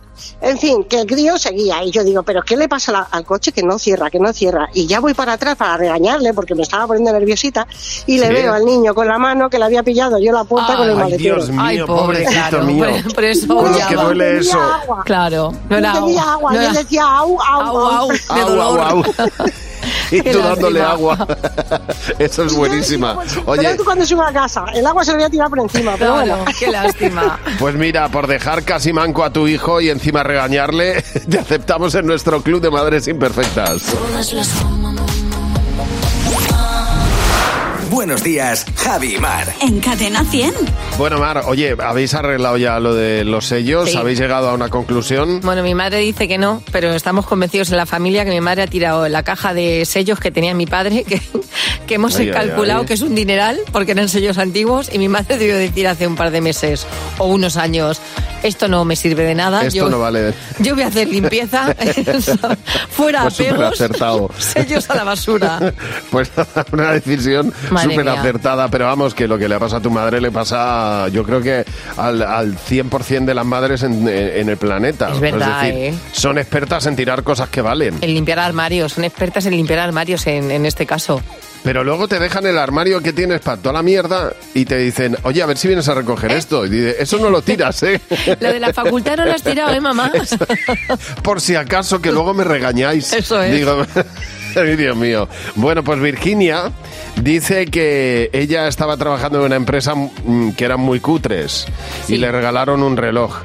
En fin, que el crío seguía y yo digo, pero ¿qué le pasa la- al coche que no cierra, que no cierra? Y ya voy para atrás para regañarle porque me estaba poniendo nerviosita y le Sí. veo al niño con la mano que le había pillado yo la puerta con el Ay, maletero. Dios mío, Ay, pobre, pobrecito claro. mío. Por, por eso Con lo que va. duele eso. agua. Claro, no No era tenía agua. agua, no yo era- decía au, au, Au, au. au, de Au, dolor. au, au. Y tú dándole agua. Eso es buenísima. Pero Oye, tú cuando suba a casa, el agua se le voy a tirar por encima, pero bueno. qué lástima. pues mira, por dejar casi manco a tu hijo y encima regañarle, te aceptamos en nuestro club de madres imperfectas. Buenos días, Javi y Mar. En Cadena 100. Bueno, Mar, oye, ¿habéis arreglado ya lo de los sellos? Sí. ¿Habéis llegado a una conclusión? Bueno, mi madre dice que no, pero estamos convencidos en la familia que mi madre ha tirado la caja de sellos que tenía mi padre, que, que hemos Ay, ay, calculado ay. que es un dineral, porque eran sellos antiguos, y mi madre debió decir hace un par de meses o unos años, esto no me sirve de nada. Esto yo, no vale. Yo voy a hacer limpieza, fuera Pues apegos, sellos a la basura. Pues una decisión súper acertada, pero vamos, que lo que le pasa a tu madre le pasa, yo creo que al, al 100% de las madres en, en el planeta. Es verdad, decir, ¿eh? son expertas en tirar cosas que valen. En limpiar armarios, son expertas en limpiar armarios en, en este caso. Pero luego te dejan el armario que tienes para toda la mierda y te dicen, oye, a ver si vienes a recoger esto. Y dice, eso no lo tiras, ¿eh? Lo de la facultad no lo has tirado, ¿eh, mamá? Por si acaso, que luego me regañáis. Eso es. Digo, Dios mío. Bueno, pues Virginia dice que ella estaba trabajando en una empresa mm, que eran muy cutres y le regalaron un reloj.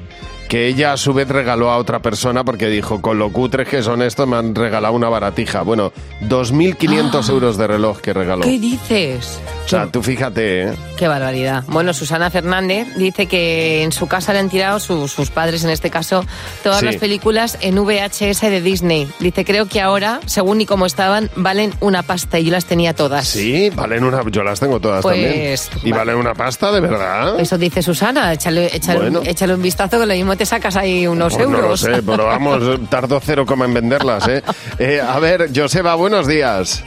Que ella a su vez regaló a otra persona porque dijo, con lo cutres que son estos, me han regalado una baratija. Bueno, 2.500 euros de reloj que regaló. ¿Qué dices? O sea, tú fíjate, ¿eh? Qué barbaridad. Bueno, Susana Fernández dice que en su casa le han tirado, su- sus padres en este caso, todas Sí. las películas en VHS de Disney. Dice, creo que ahora, según y como estaban, valen una pasta y yo las tenía todas. Sí, valen una... Yo las tengo todas Pues, también. ¿Y va- valen una pasta, de verdad? Eso dice Susana, échale, échale, Bueno. échale un vistazo que lo mismo te sacas ahí unos Pues no lo euros. sé, pero vamos, tardó cero coma en venderlas, ¿eh? Eh, A ver, Joseba, buenos días.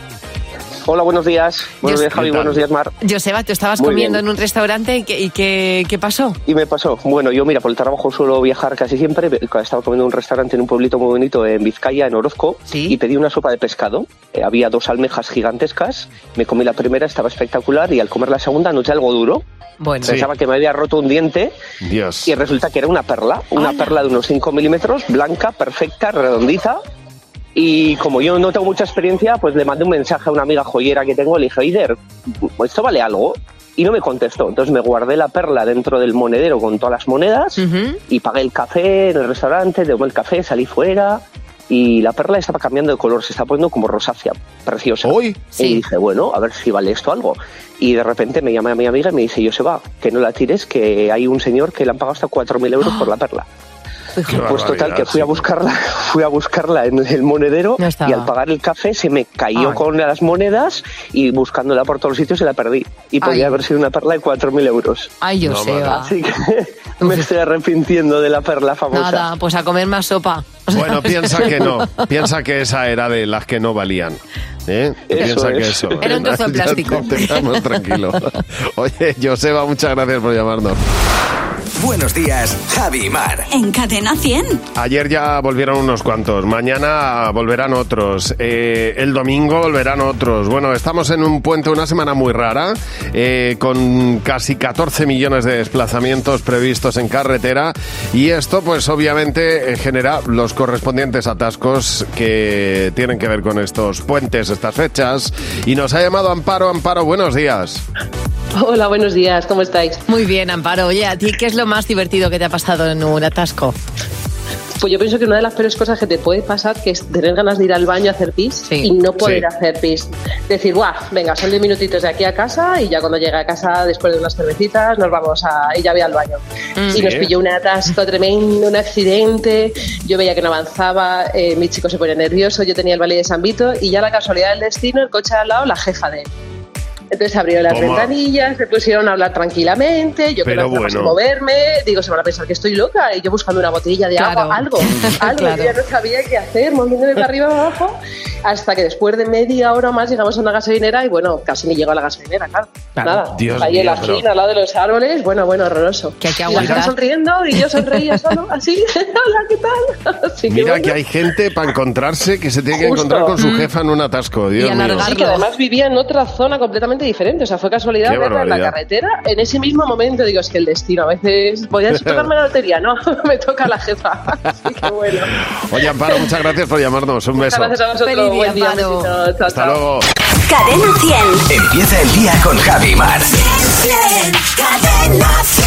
Hola, buenos días. Buenos días, Javi. Buenos días, Mar. Joseba, tú estabas Muy comiendo bien. en un restaurante y, qué, y qué, qué pasó? Y me pasó. Bueno, yo, mira, por el trabajo suelo viajar casi siempre. Estaba comiendo en un restaurante en un pueblito muy bonito en Vizcaya, en Orozco, y pedí una sopa de pescado. Eh, había dos almejas gigantescas. Me comí la primera, estaba espectacular, y al comer la segunda noté algo duro. Bueno. Pensaba que me había roto un diente Dios. y resulta que era una perla, una perla de unos 5 milímetros, blanca, perfecta, redondita. Y como yo no tengo mucha experiencia, pues le mandé un mensaje a una amiga joyera que tengo, le dije, Eider, ¿esto vale algo? Y no me contestó. Entonces me guardé la perla dentro del monedero con todas las monedas y pagué el café en el restaurante, tomé el café, salí fuera y la perla estaba cambiando de color, se está poniendo como rosácea, preciosa. Y dije, bueno, a ver si vale esto algo. Y de repente me llama mi amiga y me dice, Joseba, que no la tires, que hay un señor que le han pagado hasta 4.000 euros por la perla. Pues total, que fui a buscarla, fui a buscarla en el monedero y al pagar el café se me cayó Ay. con las monedas y buscándola por todos los sitios se la perdí. Y podía Ay. haber sido una perla de 4.000 euros. Ay, Joseba. Así que me estoy arrepintiendo de la perla famosa. Nada, pues a comer más sopa. Bueno, piensa que no. Piensa que esa era de las que no valían. ¿eh? Piensa que es. eso. Era un trozo de plástico. te- te dejamos tranquilo. Oye, Joseba, muchas gracias por llamarnos. Buenos días, Javi y Mar. En Cadena 100. Ayer ya volvieron unos cuantos, mañana volverán otros, eh, el domingo volverán otros. Bueno, estamos en un puente, una semana muy rara, eh, con casi 14 millones de desplazamientos previstos en carretera y esto pues obviamente eh, genera los correspondientes atascos que tienen que ver con estos puentes, estas fechas. Y nos ha llamado Amparo, Amparo, buenos días. Hola, buenos días, ¿cómo estáis? Muy bien, Amparo. Oye, ¿a ti qué es lo más divertido que te ha pasado en un atasco? Pues yo pienso que una de las peores cosas que te puede pasar que es tener ganas de ir al baño a hacer pis y no poder Sí. hacer pis. Decir, guau, venga, son 10 minutitos de aquí a casa y ya cuando llegue a casa después de unas cervecitas nos vamos a... y ya voy al baño. Mm. Y Sí. nos pilló un atasco tremendo, un accidente, yo veía que no avanzaba, eh, mi chico se pone nervioso, yo tenía el valle de San Vito y ya la casualidad del destino, el coche de al lado, la jefa de él. Entonces abrieron las Toma. ventanillas, se pusieron a hablar tranquilamente, yo que Pero no que bueno. moverme, digo, se van a pensar que estoy loca, y yo buscando una botella de Claro. agua, algo, algo, Claro. yo ya no sabía qué hacer, moviéndome para arriba y para abajo, hasta que después de media hora o más llegamos a una gasolinera y bueno, casi ni llegó a la gasolinera, claro. Nada, Dios ahí en la pero- esquina, al lado de los árboles, bueno, bueno, horroroso. Que hay que y la gente aguantar. sonriendo y yo sonreía solo, así, hola, ¿qué tal? Así que Mira bueno. que hay gente para encontrarse que se tiene que Justo. encontrar con su Mm. jefa en un atasco, Dios mío. Sí, que además vivía en otra zona completamente diferente. O sea, fue casualidad verla en la carretera en ese mismo momento. Digo, es que el destino a veces. Podías tocarme la lotería, no, me toca la jefa. Así que bueno. Oye, Amparo, muchas gracias por llamarnos. Un beso. Muchas gracias a vosotros. Feliz Buen día, besito. Chao, Hasta chao. luego. Cadena 100. Empieza el día con Javi Mar. Cadena 100.